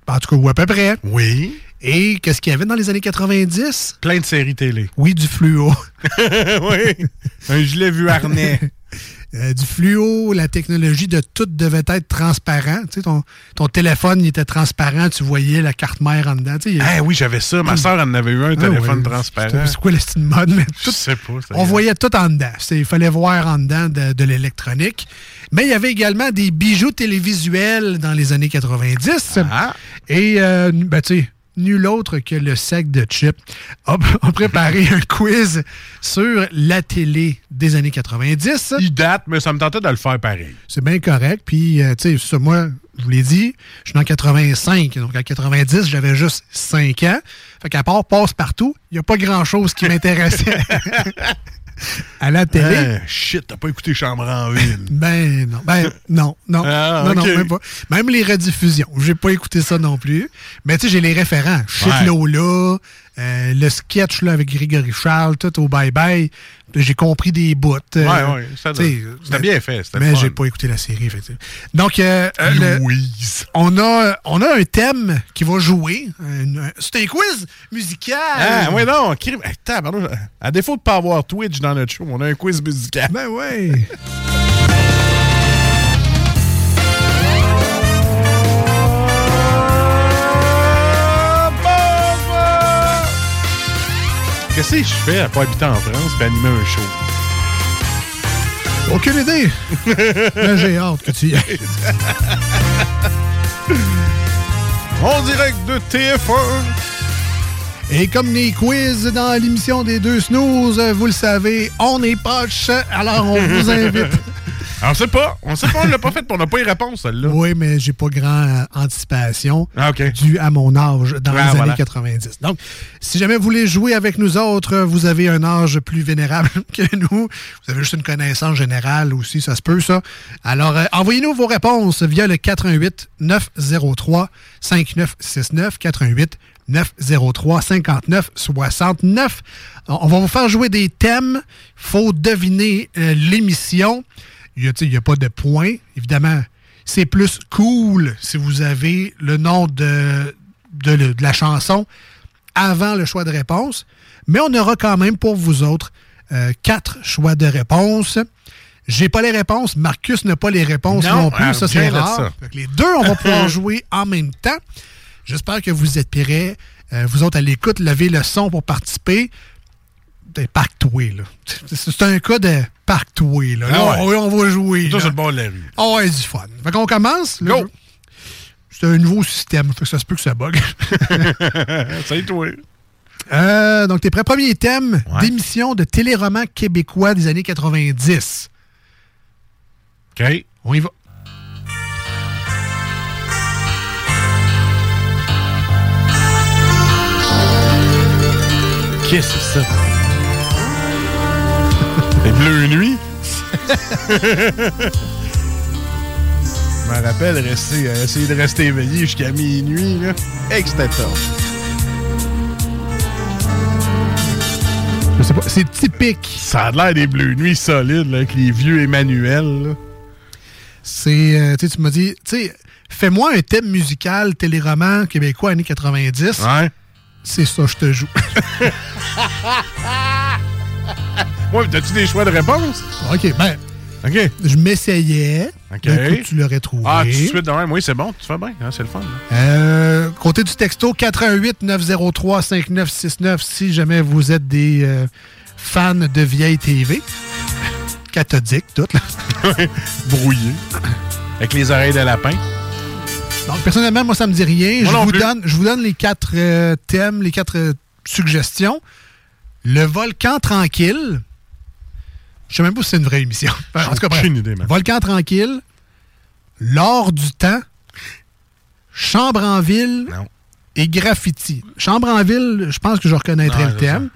En tout cas, ou à peu près. Oui. Et qu'est-ce qu'il y avait dans les années 90? Plein de séries télé. Oui, du fluo. oui. Un gilet vu harnais. Euh, du fluo, la technologie de tout devait être transparent. Tu sais, ton, ton téléphone il était transparent, tu voyais la carte mère en dedans. Tu sais, Ah oui, j'avais ça. Ma soeur en avait eu un Ah téléphone transparent. C'est quoi le style mode? Mais Je sais pas. ça On voyait tout en dedans. Il fallait voir en dedans de, de l'électronique. Mais il y avait également des bijoux télévisuels dans les années 90. Ah. Et, euh, ben, tu sais, nul autre que le sac de chips a, a préparé un quiz sur la télé des années 90. Il date, mais ça me tentait de le faire pareil. C'est bien correct. Puis, euh, tu sais, moi, je vous l'ai dit, je suis en 85. Donc, en 90, j'avais juste 5 ans. Fait qu'à part passe-partout, il n'y a pas grand-chose qui m'intéressait à la télé. Hein, shit, t'as pas écouté Chambre en ville. Ben non, ben non, non, Ah, non, même pas. Même les rediffusions, j'ai pas écouté ça non plus. Mais tu sais, j'ai les référents. Shit Ouais. Lola, euh, le sketch là, avec Grégory Charles, tout au bye-bye. J'ai compris des bouts. euh, Ouais, ouais, c'était bien fait, Mais j'ai pas écouté la série, effectivement. Donc, euh, euh, le- on, a, on a un thème qui va jouer. C'est un quiz musical. Ah, ouais, non, crime. Hey, tabarnak, à défaut de pas avoir Twitch dans notre show, on a un quiz musical. Ben ouais. Qu'est-ce que je fais à pas habiter en France et animer un show? Aucune idée. Mais j'ai hâte que tu y ailles. En direct de TF1. Et comme les quiz dans l'émission des deux snooze, vous le savez, on est poche. Alors, on vous invite. On sait pas. On sait pas, on l'a pas fait, on n'a pas les réponses, celle-là. Oui, mais j'ai pas grand euh, anticipation Ah, OK. dû à mon âge dans Ah, les voilà. années 90. Donc, si jamais vous voulez jouer avec nous autres, vous avez un âge plus vénérable que nous. Vous avez juste une connaissance générale aussi, ça se peut, ça. Alors, euh, envoyez-nous vos réponses via le 88 903 5969 88 903 59 69. On va vous faire jouer des thèmes. faut deviner euh, l'émission. Il n'y a, a pas de point. Évidemment, c'est plus cool si vous avez le nom de, de, le- de la chanson avant le choix de réponse. Mais on aura quand même pour vous autres euh, quatre choix de réponse. J'ai pas les réponses. Marcus n'a pas les réponses non, Non, plus. ah, ça, c'est rare. ça. Les deux, on va pouvoir jouer en même temps. J'espère que vous êtes prêts. Euh, vous autres à l'écoute, levez le son pour participer. Parque-toi, là. C'est- un cas de parque-toi, là. Ah Là, ouais. on, on va jouer. Là. sur le bord de la rue. Ah ouais, du fun. Fait qu'on commence. là. C'est un nouveau système. Fait que ça se peut que ça bug. C'est toi. Euh, donc, tes prêts? Premier thème Ouais. d'émission de téléroman québécois des années 90. OK. On y va. Qu'est-ce que c'est? ça? Les Bleu Nuit? Je me rappelle rester, euh, essayer de rester éveillé jusqu'à minuit. Là. Hey, que c'était top. Je sais pas. C'est typique. Ça a l'air des Bleu Nuits solides là, avec les vieux Emmanuel. là. C'est, euh, tu sais, tu m'as dit, tu sais, fais-moi un thème musical téléroman québécois années 90. Ouais. C'est ça, je te joue. Ouais, mais t'as-tu des choix de réponse? OK, ben. OK. Je m'essayais. OK. Coup, tu l'aurais trouvé. Ah, tout de suite, même. Oui, c'est bon. Tu fais bien. hein, c'est le fun. Euh, côté du texto, 88 903 5969 si jamais vous êtes des euh, fans de vieille TV. Cathodique, tout. Là. Brouillé. Avec les oreilles de lapin. Donc, personnellement, moi, ça me dit rien. Moi Je non vous, plus. donne, je vous donne les quatre euh, thèmes, les quatre euh, suggestions. Le volcan tranquille. Je sais même pas si c'est une vraie émission. Enfin, en tout cas, aucune idée, man. Volcan tranquille. L'or du temps. Chambre en ville. Et graffiti. Chambre en ville, je pense que je reconnaîtrai Ouais, le thème.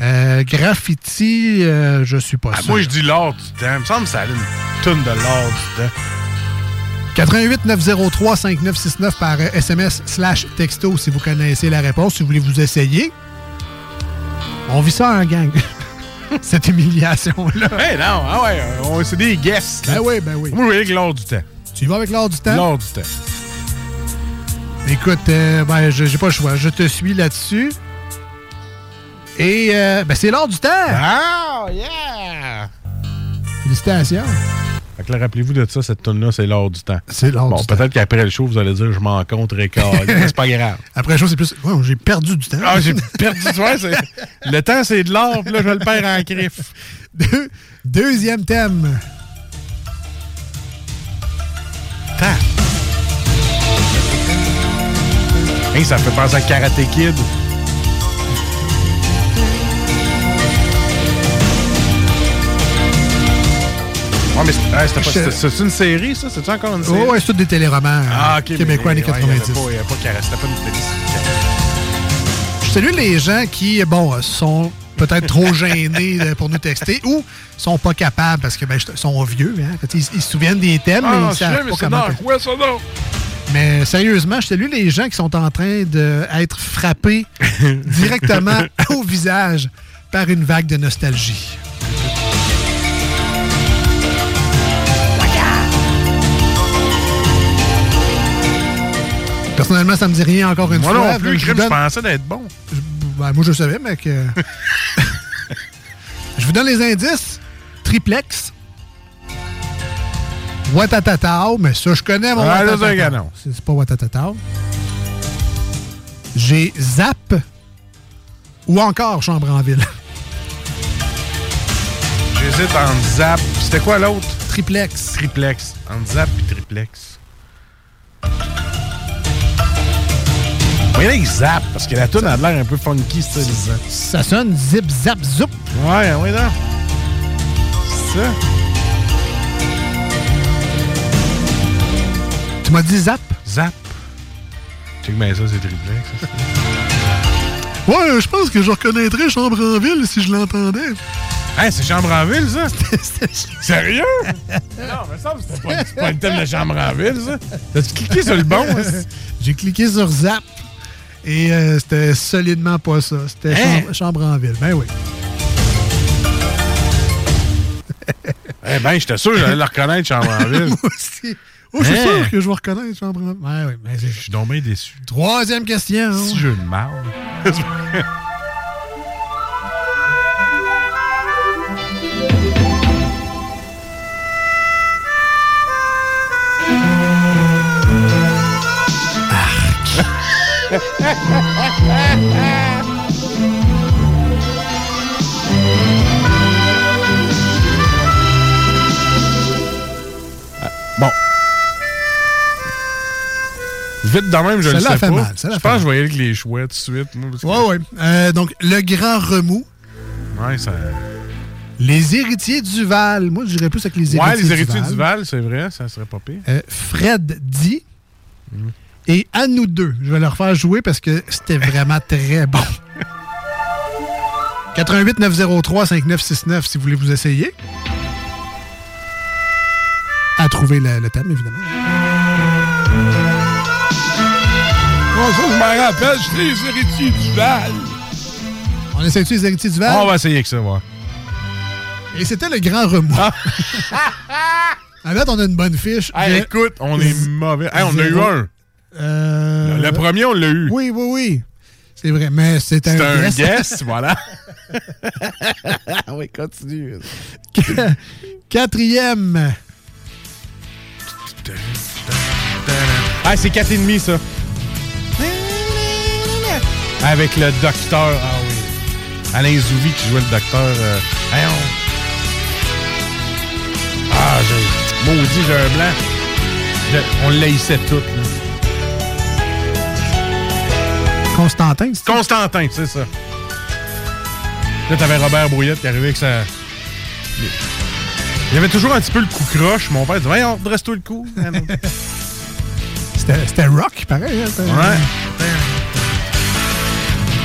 Euh, graffiti, euh, je suis pas Ah, sûr. moi, je dis l'or du temps. Il me semble que ça a une tonne de l'or du temps. 88 903 5969 par SMS slash texto si vous connaissez la réponse, si vous voulez vous essayer. On vit ça en gang. Cette humiliation-là. Hey, non, ah ouais, euh, on- c'est des guests. Ben oui, ben oui. Moi, je vais avec l'or du temps. Tu y vas avec l'or du temps? L'or du temps. Écoute, euh, ben, je- j'ai pas le choix. Je te suis là-dessus. Et euh, ben, c'est l'or du temps. Ah, yeah! Félicitations. Fait que rappelez-vous de ça, cette tonne là c'est l'or du temps. C'est l'or bon, du temps. peut-être qu'après le show, vous allez dire je m'en compte récall. c'est pas grave. Après la chose, c'est plus. Ouais, j'ai perdu du temps. Ah, j'ai perdu du temps. Le temps, c'est de l'or, puis là, je le perds en griffe. Deux- Deuxième thème. Hey, ça fait penser à Karate Kid. Ouais, mais c'est- hey, Je- c'est c'est une série, ça? C'est-tu encore une série? Oh, ouais, c'est tous des téléromans euh, Ah, ok. québécois années ouais, il y avait 90. pas- il y avait pas Karate, C'était pas une. Je salue les gens qui, bon, euh, sont peut-être trop gênés euh, pour nous texter ou sont pas capables parce que ben, sont vieux. Hein? Ils, ils se souviennent des thèmes, Ah, mais ils savent pas c'est comment. dans quoi, ça, non? Mais sérieusement, je salue les gens qui sont en train d'être frappés directement au visage par une vague de nostalgie. Personnellement, ça me dit rien encore une Moi fois. non plus, Je crime, je donne- pensais d'être bon. ben, moi, je savais, mais que. je vous donne les indices. Triplex. Watatatao, mais ça, je connais mon Ah, là, c'est pas Watatatao. J'ai Zap ou encore Chambre en ville. J'hésite entre Zap. C'était quoi l'autre? Triplex. Triplex. Entre Zap et Triplex. Avec Zap, parce que la tune a l'air un peu funky, stylisant. Ça sonne zip, zap, zoup. Ouais, ouais, non. C'est ça. Tu m'as dit Zap? Zap. Check bien ça, c'est Triplex. ça, c'est- Ouais, je pense que je reconnaîtrais Chambre en ville si je l'entendais. Hey, c'est Chambre en ville, ça? Sérieux? non, mais ça, c'était pas, c'est pas le thème de Chambre en ville, ça. T'as-tu cliqué sur le bon? hein? J'ai cliqué sur Zap et euh, c'était solidement pas ça. C'était Hein? chambre, chambre en ville. Ben oui. Eh ben, j'étais sûr que j'allais le reconnaître, Chambre-en-Ville. Moi aussi. Oh, je suis Hein? sûr que je vais reconnaître Chambre Ouais, ouais, mais c'est- Je suis donc bien déçu. Troisième question. Petit jeu de marde. Bon. Vite de même, je le Celle-là sais fait pas. mal, celle-là je pense que je voyais avec les chouettes tout de suite. moi, parce que- Ouais, ouais. Euh, donc, le grand remous. Ouais, ça... Les héritiers du Val. Moi, je dirais plus avec les héritiers Ouais, les héritiers du Val. du Val, c'est vrai, ça serait pas pire. Euh, Fred dit. Mm. Et à nous deux. Je vais leur faire jouer parce que c'était vraiment très bon. 88 903 5969 si vous voulez vous essayer. À trouver le, le thème, évidemment. Ça, je m'en rappelle, je les héritiers du Val. On essaie-tu les héritiers du Val? On va essayer avec ça, ouais. Et c'était le grand remous. En fait, on a une bonne fiche. Hey, écoute, on est mauvais. Hey, on a eu un. Euh, Le premier, on l'a eu. Oui, oui, oui. C'est vrai, mais c'est un, C'est un guess. guess, voilà. oui, continue. Quatrième. Ah, c'est 4,5, ça. Avec le docteur. Ah oui. Alain Zouvi qui jouait le docteur. Euh... voyons. Ah, j'ai. Maudit, j'ai un blanc. Je- On l'haïssait tout. là. Constantin, c'est Constantin, c'est ça. Là, t'avais Robert Brouillette qui arrivait avec sa. Il y avait toujours un petit peu le coup croche. Mon père disait Voyons, dresse-toi le cou. C'était c'était rock, pareil. hein, Ouais.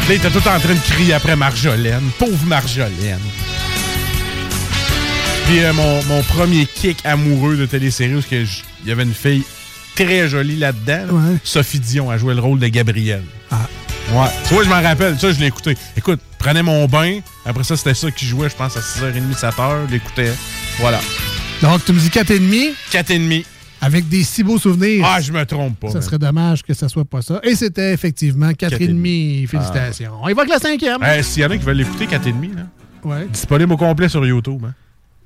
Là, il était tout en train de crier après Marjolaine. Pauvre Marjolaine. Puis euh, mon, mon premier kick amoureux de télésérie, où il y avait une fille très jolie là-dedans. là. Ouais. Sophie Dion a joué le rôle de Gabrielle. Ah. Ouais. Tu vois, je m'en rappelle. Ça, je l'ai écouté. Écoute, prenais mon bain. Après ça, c'était ça qui jouait, je pense, à 6h30, 7h. Je l'écoutais. Voilà. Donc, tu me dis 4,5 4,5. avec des si beaux souvenirs. Ah, je me trompe pas. ça serait dommage que ça soit pas ça. Et c'était effectivement 4,5. Félicitations. On y va avec la cinquième. Euh, S'il y en a qui veulent l'écouter, 4,5, là. Ouais. Disponible au complet sur YouTube. Hein.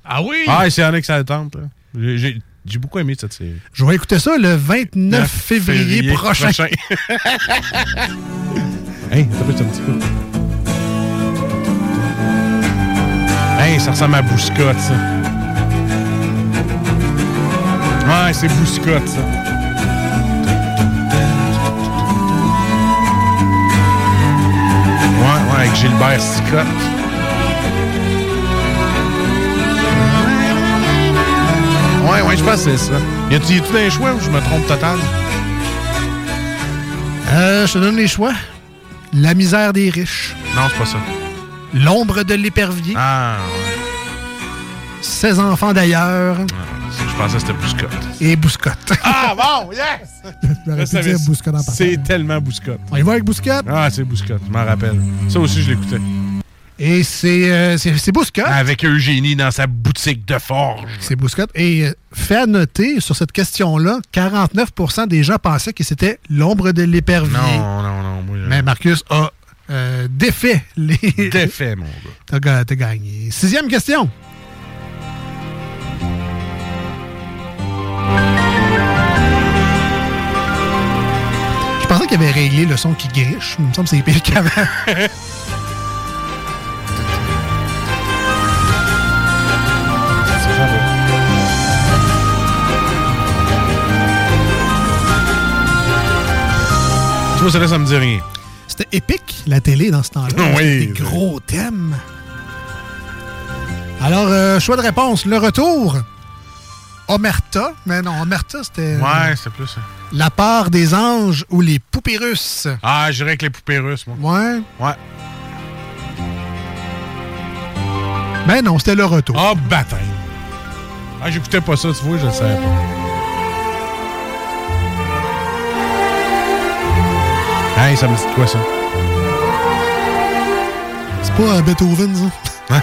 Ah oui? Ah, s'il y en a qui ça tente. là. J'ai- J'ai j'ai beaucoup aimé cette série. Je vais écouter ça le 29 février, prochain. hey, ça peut être un petit peu. Hey, ça ressemble à Bouscotte, ça. Ouais, c'est Bouscotte, ça. Ouais, ouais, avec Gilbert Sicotte. Ouais, ouais, je pense que c'est ça. Y a-tu des choix ou je me trompe total? Euh, je te donne les choix. La misère des riches. Non, c'est pas ça. L'ombre de l'épervier. Ah, ouais. 16 enfants d'ailleurs. Je pensais que c'était Bouscotte. Et Bouscotte. Ah, bon, yes! Je dire. Bouscotte en. C'est tellement Bouscotte. On y va avec Bouscotte? Ah, c'est Bouscotte, je m'en rappelle. Ça aussi, je l'écoutais. Et c'est euh, Bouscotte. Avec Eugénie dans sa boutique de forge. C'est Bouscotte. Et euh, fait à noter, sur cette question-là, 49% des gens pensaient que c'était l'ombre de l'épervier. Non, non, non. Mais Marcus a euh, défait les... Défait, mon gars. T'as ga- t'as gagné. Sixième question. Je pensais qu'il avait réglé le son qui griche. Il me semble que c'est pire qu'avant. Tu vois, ça là, ça me dit rien. C'était épique, la télé, dans ce temps-là. Oui, Des gros thèmes. Alors, euh, choix de réponse. Le retour. Omerta. Mais non, Omerta, c'était... euh, Ouais, c'est plus ça. La part des anges ou les poupées russes. Ah, je dirais avec les poupées russes, moi. Ouais. Ouais. Ben non, c'était le retour. Ah, baptême. Ah, j'écoutais pas ça, tu vois, je le savais pas. Hey, ça me dit quoi, ça? C'est pas euh, Beethoven, ça. Hein?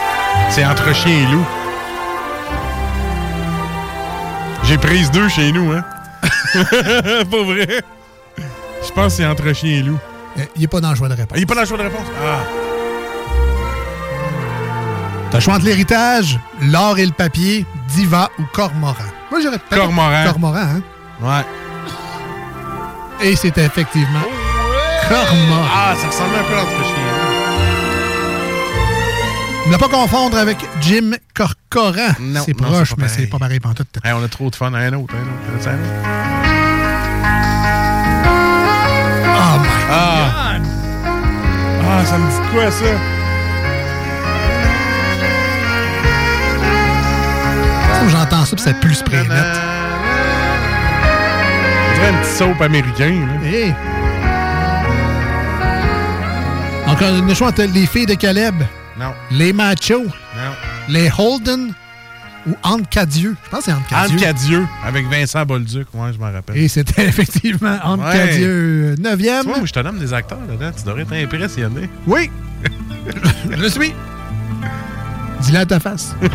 C'est entre chien et loup. J'ai prise deux chez nous, hein? Pas vrai. Je pense que c'est entre chien et loup. Euh, Il n'est pas dans le choix de réponse. Il est pas dans le choix de réponse? Ah. T'as le choix entre l'héritage, l'or et le papier, diva ou cormoran. Moi, j'aurais peut-être- Cormoran. Cormoran, hein? Ouais. Et c'était effectivement Ah, ça ressemble un peu entre chien et loup. Ne pas confondre avec Jim Corcoran. Non, C'est proche, c'est pas mais pareil. c'est pas pareil pantoute. Hey, on a trop de fun. Un autre, un autre. un autre. Oh my Ah. Ah, ça me dit quoi, ça? God! J'entends ça, puis ça pue le spray net. On dirait un petit soap américain, là. Hey. A le choix entre les filles de Caleb, Non. les machos, Non. les Holden ou Anne Cadieux? Je pense que c'est Anne Cadieux. Anne Cadieux, avec Vincent Bolduc. Ouais, je m'en rappelle. Et c'était effectivement Anne Ouais. Cadieux, 9e. Tu vois, je te donne des acteurs là-dedans. Tu devrais être impressionné. Oui. je le suis. Dis-le à ta face.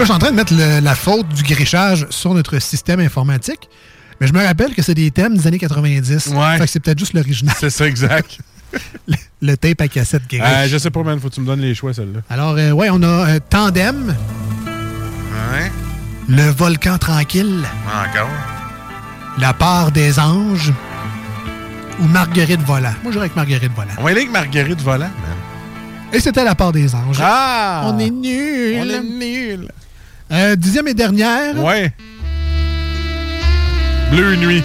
je suis en train de mettre le- la faute du grichage sur notre système informatique. Mais je me rappelle que c'est des thèmes des années 90. Ouais. Fait que c'est peut-être juste l'original. C'est ça, exact. le, le tape à cassette griche. Euh, je sais pas, man. Faut que tu me donnes les choix, celle-là. Alors, euh, ouais, on a euh, Tandem, Ouais. Le Volcan Tranquille, Encore. La Part des Anges ou Marguerite Volant. Moi, j'irais avec Marguerite Volant. On va y aller avec Marguerite Volant, man. Et c'était La Part des Anges. Ah! On est nuls. On est nuls. Euh, dixième et dernière. Ouais. Bleu nuit.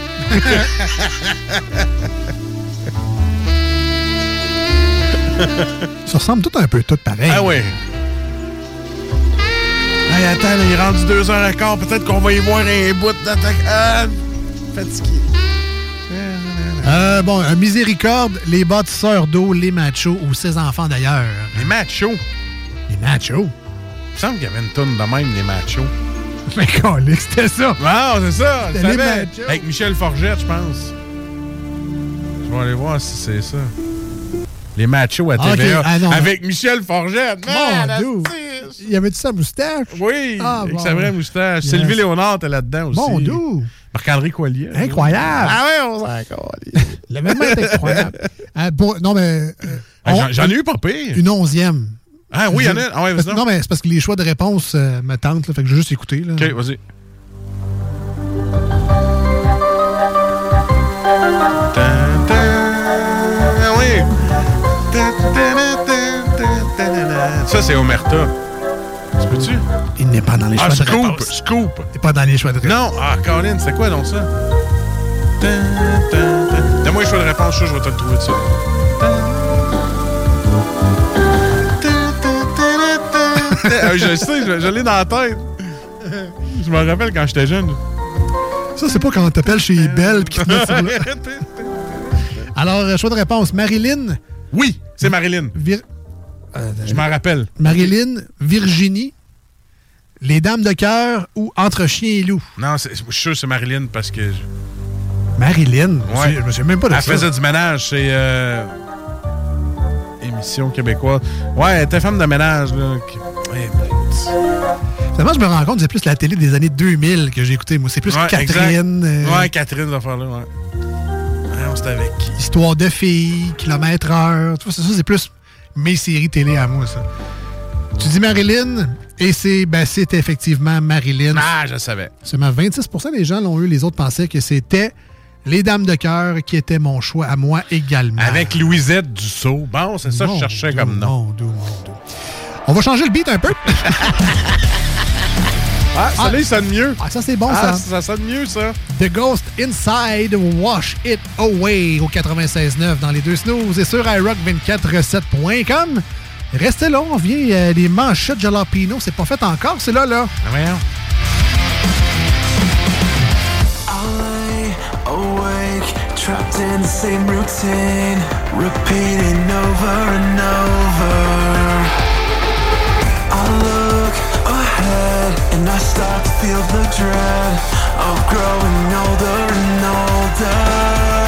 Ça ressemble tout un peu tout pareil. ah ouais. Hey, attends, là, il est rendu deux heures et quart. Peut-être qu'on va y voir un bout d'attaque. Ah, fatigué. Euh, bon, un miséricorde, les bâtisseurs d'eau, les machos ou ses enfants d'ailleurs. Les machos. Les machos? Il me semble qu'il y avait une tonne de même, les machos. Mais colique, c'était ça. Ah, c'est ça. je savais. machos. Avec Michel Forgette, je pense. Je vais aller voir si c'est ça. Les machos à Ah, ok. TVA. Ah, non. avec Michel Forgette. Man, Mon Dieu. Il y avait-tu sa moustache? Oui, Ah, avec bon. sa vraie moustache. Yes. Sylvie Léonard était là-dedans aussi. Mon doux. Marc-André Coilier. Incroyable. Ah ouais, on s'en calait. L'événement est incroyable. Euh, bon, non, mais. euh, on- j'en- J'en ai eu pas pire. Une onzième. Ah oui, il y en a. Ah ouais, vas-y non, mais c'est parce que les choix de réponse euh, me tentent, là, fait que je vais juste écouter. Là. Ok, vas-y. Ah. Ça, c'est Omerta. Tu peux-tu? Il n'est pas dans les choix Ah, de Scoop, réponse. Scoop. Il n'est pas dans les choix de réponse. Non, ah, Colin, c'est quoi donc ça? Tan, tan, tan. Donne-moi les choix de réponse, je vais te le trouver dessus. Ah, je sais, je, je l'ai dans la tête. Je me rappelle quand j'étais jeune. Ça, c'est pas quand on t'appelle chez Belle qu'ils te le- Alors, euh, choix de réponse. Marilyn. Oui, c'est Marilyn. Vir- Je m'en rappelle. Marilyn, Virginie, Les Dames de cœur ou Entre chien et loup. Non, c'est- je suis sûr que c'est Marilyn parce que. je- Marilyn? Ouais. Je me souviens même pas de Elle ça. faisait du ménage, c'est. euh, Émission québécoise. Ouais, elle était femme de ménage, là. qui- Ouais, Finalement, je me rends compte que c'est plus la télé des années 2000 que j'ai écouté. Moi, c'est plus Ouais, Catherine. euh, Ouais, Catherine, cette affaire-là, ouais. Ouais, on c'était avec? Histoire de filles, kilomètre heure. Tu vois, ça, c'est plus mes séries télé à moi, ça. Tu dis Marilyn, et c'est ben, effectivement Marilyn. Ah, je le savais. Seulement 26% des gens l'ont eu. Les autres pensaient que c'était Les Dames de cœur qui était mon choix à moi également. Avec Louisette Dussault. Bon, c'est ça que je cherchais comme nom. mon Dieu, mon Dieu. On va changer le beat un peu. Ah, ça, il sonne mieux. Ah, ça, c'est bon, Ah, ça. ça sonne mieux, ça. The Ghost Inside Wash It Away au 96.9 dans les deux snooze et sur iRock247.com. Restez là, on vient euh, les manchettes Jalapino, c'est pas fait encore, c'est là, là. Ah, voyons. I awake, trapped in the same routine, repeating over and over. Ahead and I start to feel the dread of growing older and older.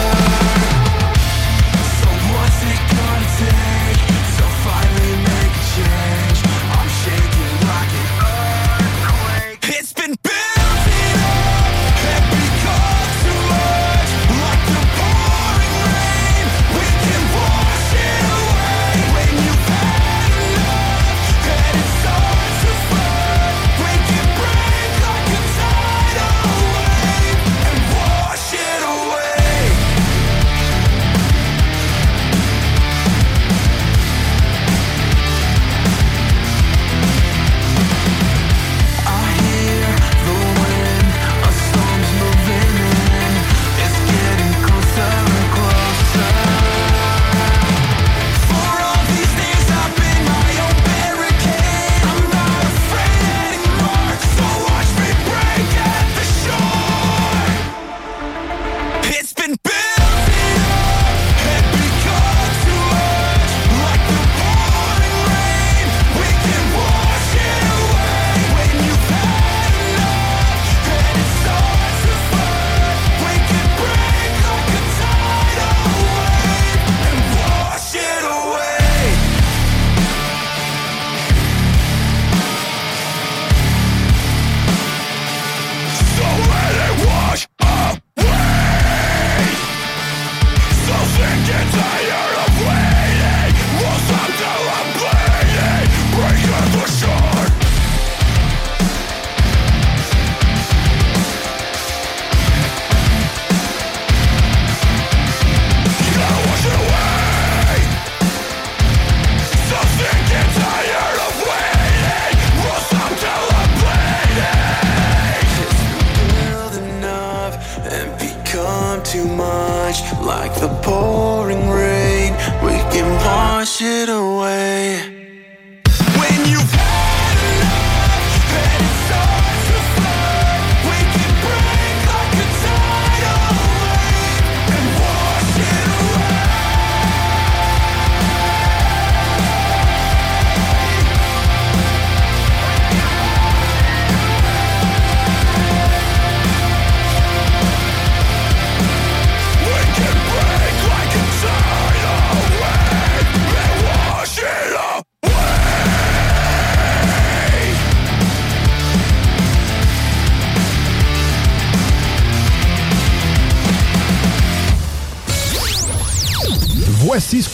too much, like the pouring rain. We can wash it away.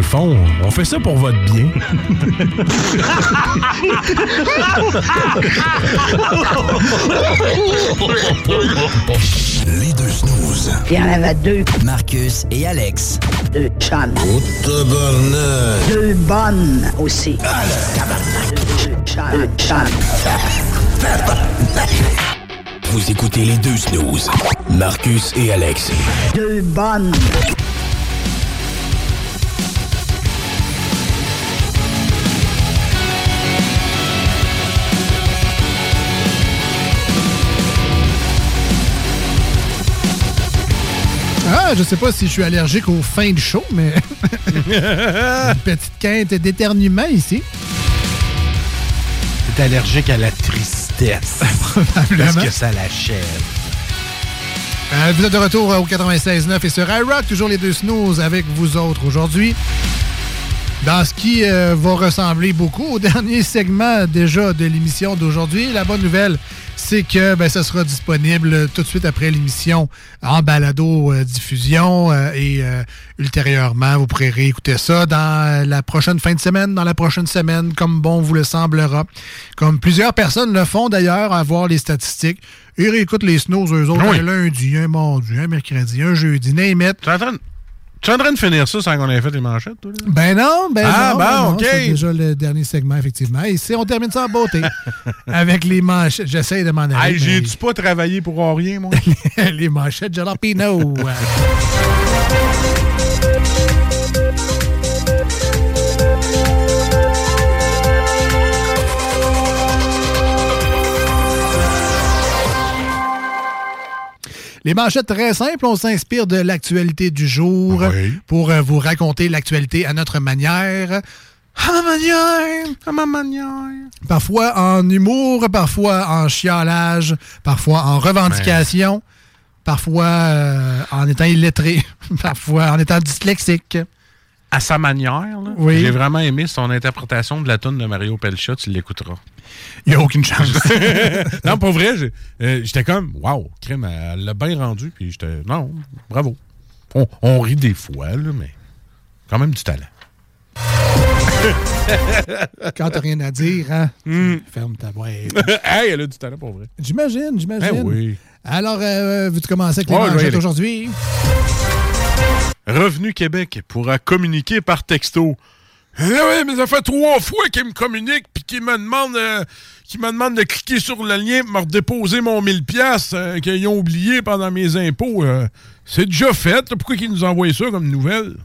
Le fond, on fait ça pour votre bien. Les deux snooze. Il y en avait deux. Marcus et Alex. Deux chums. Deux bonnes aussi. Deux chums. Deux chums. Vous écoutez les deux snooze. Marcus et Alex. Deux bonnes. Ah, je sais pas si je suis allergique aux fins de show, mais. Une petite quinte d'éternuement ici. T'es allergique à la tristesse. Probablement. Parce que ça l'achève. Euh, vous êtes de retour au 96.9 et sur iRock, toujours les deux snooze avec vous autres aujourd'hui. Dans ce qui euh, va ressembler beaucoup au dernier segment déjà de l'émission d'aujourd'hui, la bonne nouvelle, c'est que ben, ça sera disponible tout de suite après l'émission en balado-diffusion et euh, ultérieurement, vous pourrez réécouter ça dans la prochaine fin de semaine, dans la prochaine semaine, comme bon vous le semblera. Comme plusieurs personnes le font d'ailleurs, à voir les statistiques. Ils réécoutent les snows, eux autres, Oui. un lundi, un mardi, un mercredi, un jeudi, name it. Tu es en train de- finir ça sans qu'on ait fait les manchettes, toi? là? Ben non, ben Ah, non, bon, ben non, OK. C'est déjà le dernier segment, effectivement. Et on termine ça en beauté. avec les manchettes. J'essaie de m'en aller. Hey, mais j'ai-tu pas travaillé pour rien, moi? les manchettes Jalapino. Les manchettes très simples, on s'inspire de l'actualité du jour pour euh, vous raconter l'actualité à notre manière. À ma manière! À ma manière! Parfois en humour, parfois en chialage, parfois en revendication, parfois euh, en étant illettré, parfois en étant dyslexique. À sa manière, là. Oui. J'ai vraiment aimé son interprétation de la tune de Mario Pelcha, tu l'écouteras. Il n'y a aucune chance. non, pour vrai, euh, j'étais comme, waouh, crème, elle l'a bien rendu, puis j'étais, non, bravo. On, on rit des fois, là, mais quand même du talent. Quand t'as rien à dire, hein? Hmm. Ferme ta boîte. hey, elle a du talent pour vrai. J'imagine, j'imagine. Eh oui. Alors, euh, veux-tu commencer avec les Ouais, manchettes aujourd'hui? Revenu Québec pourra communiquer par texto. Eh oui, mais ça fait trois fois qu'il me communique puis qu'il me demande euh, qu'il me demande de cliquer sur le lien pour me redéposer mon 1000 pièces qu'ils ont oublié pendant mes impôts. Euh, c'est déjà fait. là. Pourquoi qu'ils nous envoient ça comme nouvelle?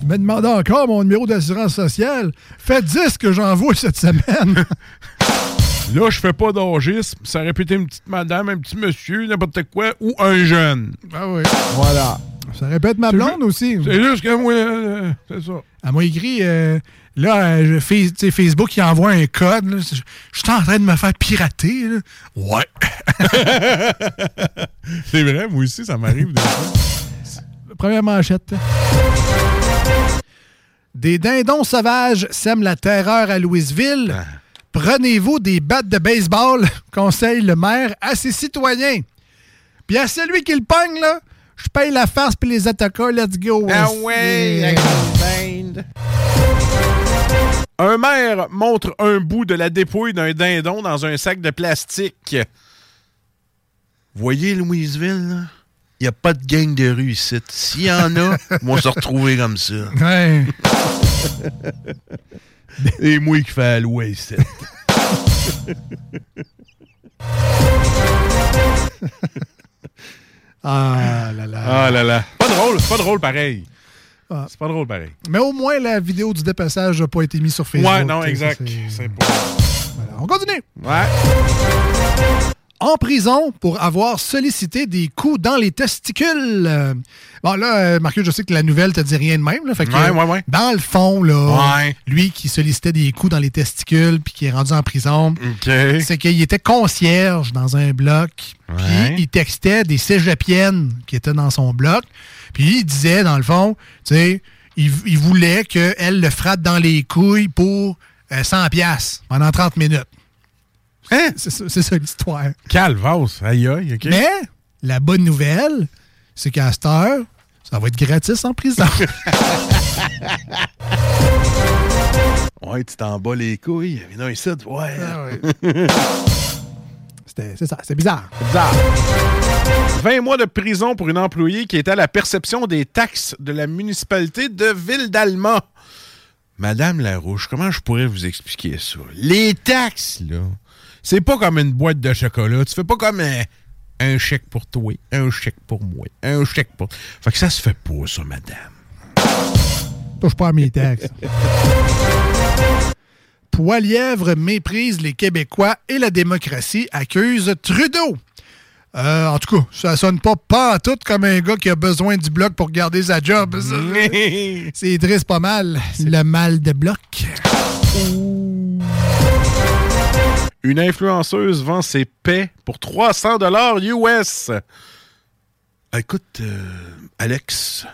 Tu me demandé encore mon numéro d'assurance sociale. Fait 10 que j'envoie cette semaine. Là, je fais pas d'orgisme. Ça aurait pu être une petite madame, un petit monsieur, n'importe quoi, ou un jeune. Ah oui. Voilà. Ça répète ma blonde aussi. C'est juste que moi, euh, c'est ça. Elle m'a écrit, euh, là, euh, je Facebook, il envoie un code. là. Je je suis en train de me faire pirater. là. Ouais. c'est vrai, moi aussi, ça m'arrive. Première manchette. Des dindons sauvages sèment la terreur à Louisville. Prenez-vous des battes de baseball, conseille le maire à ses citoyens. Puis à celui qui le pogne, là, je paye la farce puis les attaquants, let's go. Ah ouais. Un maire montre un bout de la dépouille d'un dindon dans un sac de plastique. Voyez Louisville, il n'y a pas de gang de rue ici. S'il y en a, ils vont se retrouver comme ça. Ouais. Et moi qui fais l'ouest. Ah là. Ah là là. Pas drôle, c'est pas drôle pareil. Ah. C'est pas drôle pareil. Mais au moins, la vidéo du dépassage n'a pas été mise sur Facebook. Ouais, non, exact. c'est- C'est pas. Voilà, on continue. Ouais. En prison pour avoir sollicité des coups dans les testicules. Euh, Bon, là, euh, Marcus, je sais que la nouvelle te dit rien de même. Là, fait que, Ouais, ouais, ouais. Dans le fond, là, lui qui sollicitait des coups dans les testicules puis qui est rendu en prison, c'est qu'il était concierge dans un bloc. Puis il textait des cégepiennes qui étaient dans son bloc. Puis il disait, dans le fond, tu sais, il, il voulait qu'elle le frappe dans les couilles pour euh, 100 pièces pendant 30 minutes. Hein? C'est ça, c'est ça l'histoire. Calvas, aïe aïe, OK. Mais la bonne nouvelle, c'est qu'à cette heure, ça va être gratis en prison. Ouais, tu t'en bats les couilles. Mais non, ici, ouais. C'était- c'est ça, c'est bizarre. Bizarre. 20 mois de prison pour une employée qui était à la perception des taxes de la municipalité de Ville d'Alma. Madame Larouche, comment je pourrais vous expliquer ça? Les taxes, là, C'est pas comme une boîte de chocolat. Tu fais pas comme un, un chèque pour toi, un chèque pour moi, un chèque pour. Fait que ça se fait pas, ça, madame. Touche pas à mes taxes. Poilièvre méprise les Québécois et la démocratie, accuse Trudeau. Euh, en tout cas, ça sonne pas pas tout comme un gars qui a besoin du bloc pour garder sa job. C'est triste pas mal. Le mal de bloc. Une influenceuse vend ses paix pour 300 dollars US. Écoute, euh, Alex,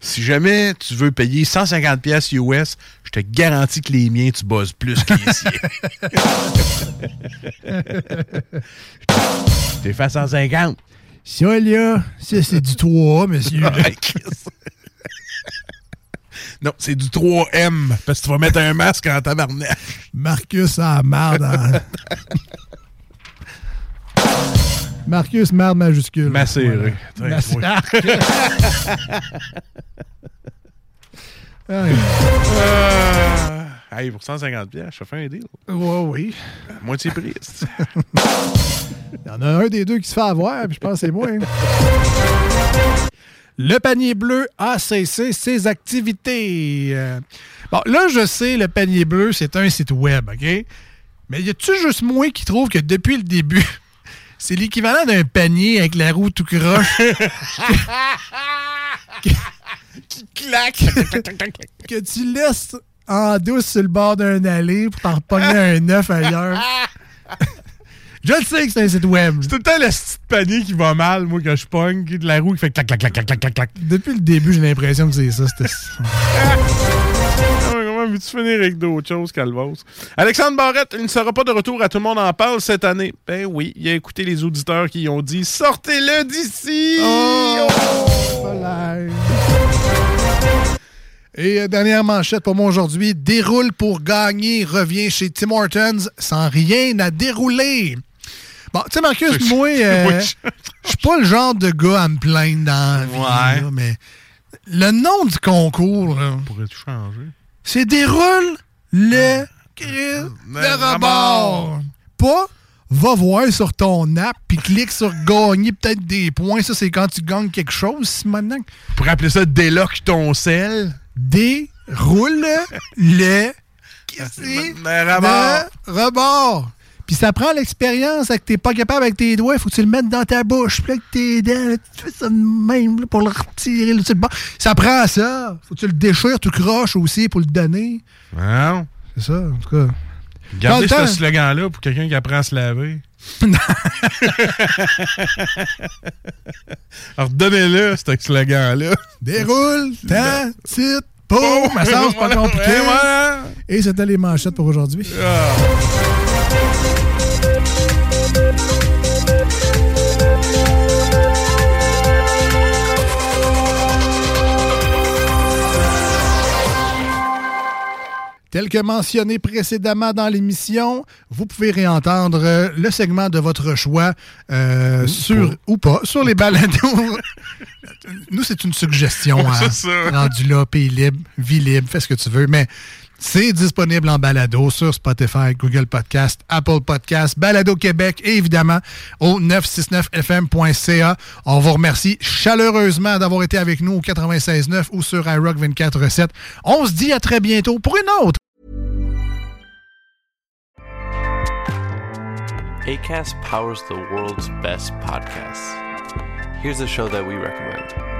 si jamais tu veux payer 150 pièces US, je te garantis que les miens, tu bosses plus que les siens. T'es fait 150. Ça, là, ça, c'est du 3, monsieur. Non, c'est du 3M, parce que tu vas mettre un masque en tabarnak. Marcus a marde. en- Marcus marde majuscule. Macéré. Voilà. Macéré. Ouais. Euh, hey, pour 150 pièces, je fais un deal. Ouais, oui. Moitié prix. Il y en a un des deux qui se fait avoir, puis je pense que c'est moi. hein. Le panier bleu a cessé ses activités. Euh, Bon, là, je sais, le panier bleu, c'est un site web, OK? Mais y a-tu juste moi qui trouve que depuis le début, c'est l'équivalent d'un panier avec la roue tout croche? qui claque! que tu laisses en douce sur le bord d'un allée pour t'en repogner un œuf ailleurs. Je le sais que c'est un site web. C'est tout le temps le petit panier qui va mal, moi, quand je pogne, qui est de la roue qui fait clac, clac, clac, clac, clac, clac, clac. Depuis le début, j'ai l'impression que c'est ça. c'était- Ah ouais, Comment veux-tu finir avec d'autres choses, Calvos? Alexandre Barrette, il ne sera pas de retour à Tout le monde en parle cette année. Ben oui, il a écouté les auditeurs qui ont dit Sortez-le d'ici! Oh! Et euh, dernière manchette pour moi aujourd'hui. Déroule pour gagner. Revient chez Tim Hortons sans rien à dérouler. Bon, tu sais, Marcus, moi, euh, je suis pas le genre de gars à me plaindre dans la vie, Ouais. là, mais le nom du concours, là, Pourrais-tu changer? c'est déroule le Christ de rebord. Pas va voir sur ton app puis clique sur gagner peut-être des points. Ça, c'est quand tu gagnes quelque chose, maintenant. Pour appeler ça déloque ton sel. déroule le de rebord. rebord. Puis ça prend l'expérience que t'es pas capable avec tes doigts, faut que tu le mettes dans ta bouche. Puis avec tes dents, là, tu fais ça de même là, pour le retirer le bord. Ça prend ça. Faut que tu le déchires, tu croches aussi pour le donner. Non. C'est ça, en tout cas. Gardez ce slogan-là pour quelqu'un qui apprend à se laver. Alors, donnez-le, ce slogan-là. Déroule, temps, titre, pour, ma sens pas Voilà, compliqué. Et c'était les manchettes pour aujourd'hui. Tel que mentionné précédemment dans l'émission, vous pouvez réentendre euh, le segment de votre choix euh, sur ou pas sur les balados. Nous, c'est une suggestion. Ouais, hein. Rendu là, pays libre, vie libre, fais ce que tu veux. Mais c'est disponible en balado sur Spotify, Google Podcast, Apple Podcast, Balado Québec et évidemment au 969fm.ca. On vous remercie chaleureusement d'avoir été avec nous au 96.9 ou sur iRock 24.7. On se dit à très bientôt pour une autre. ACAST powers the world's best podcasts. Here's a show that we recommend.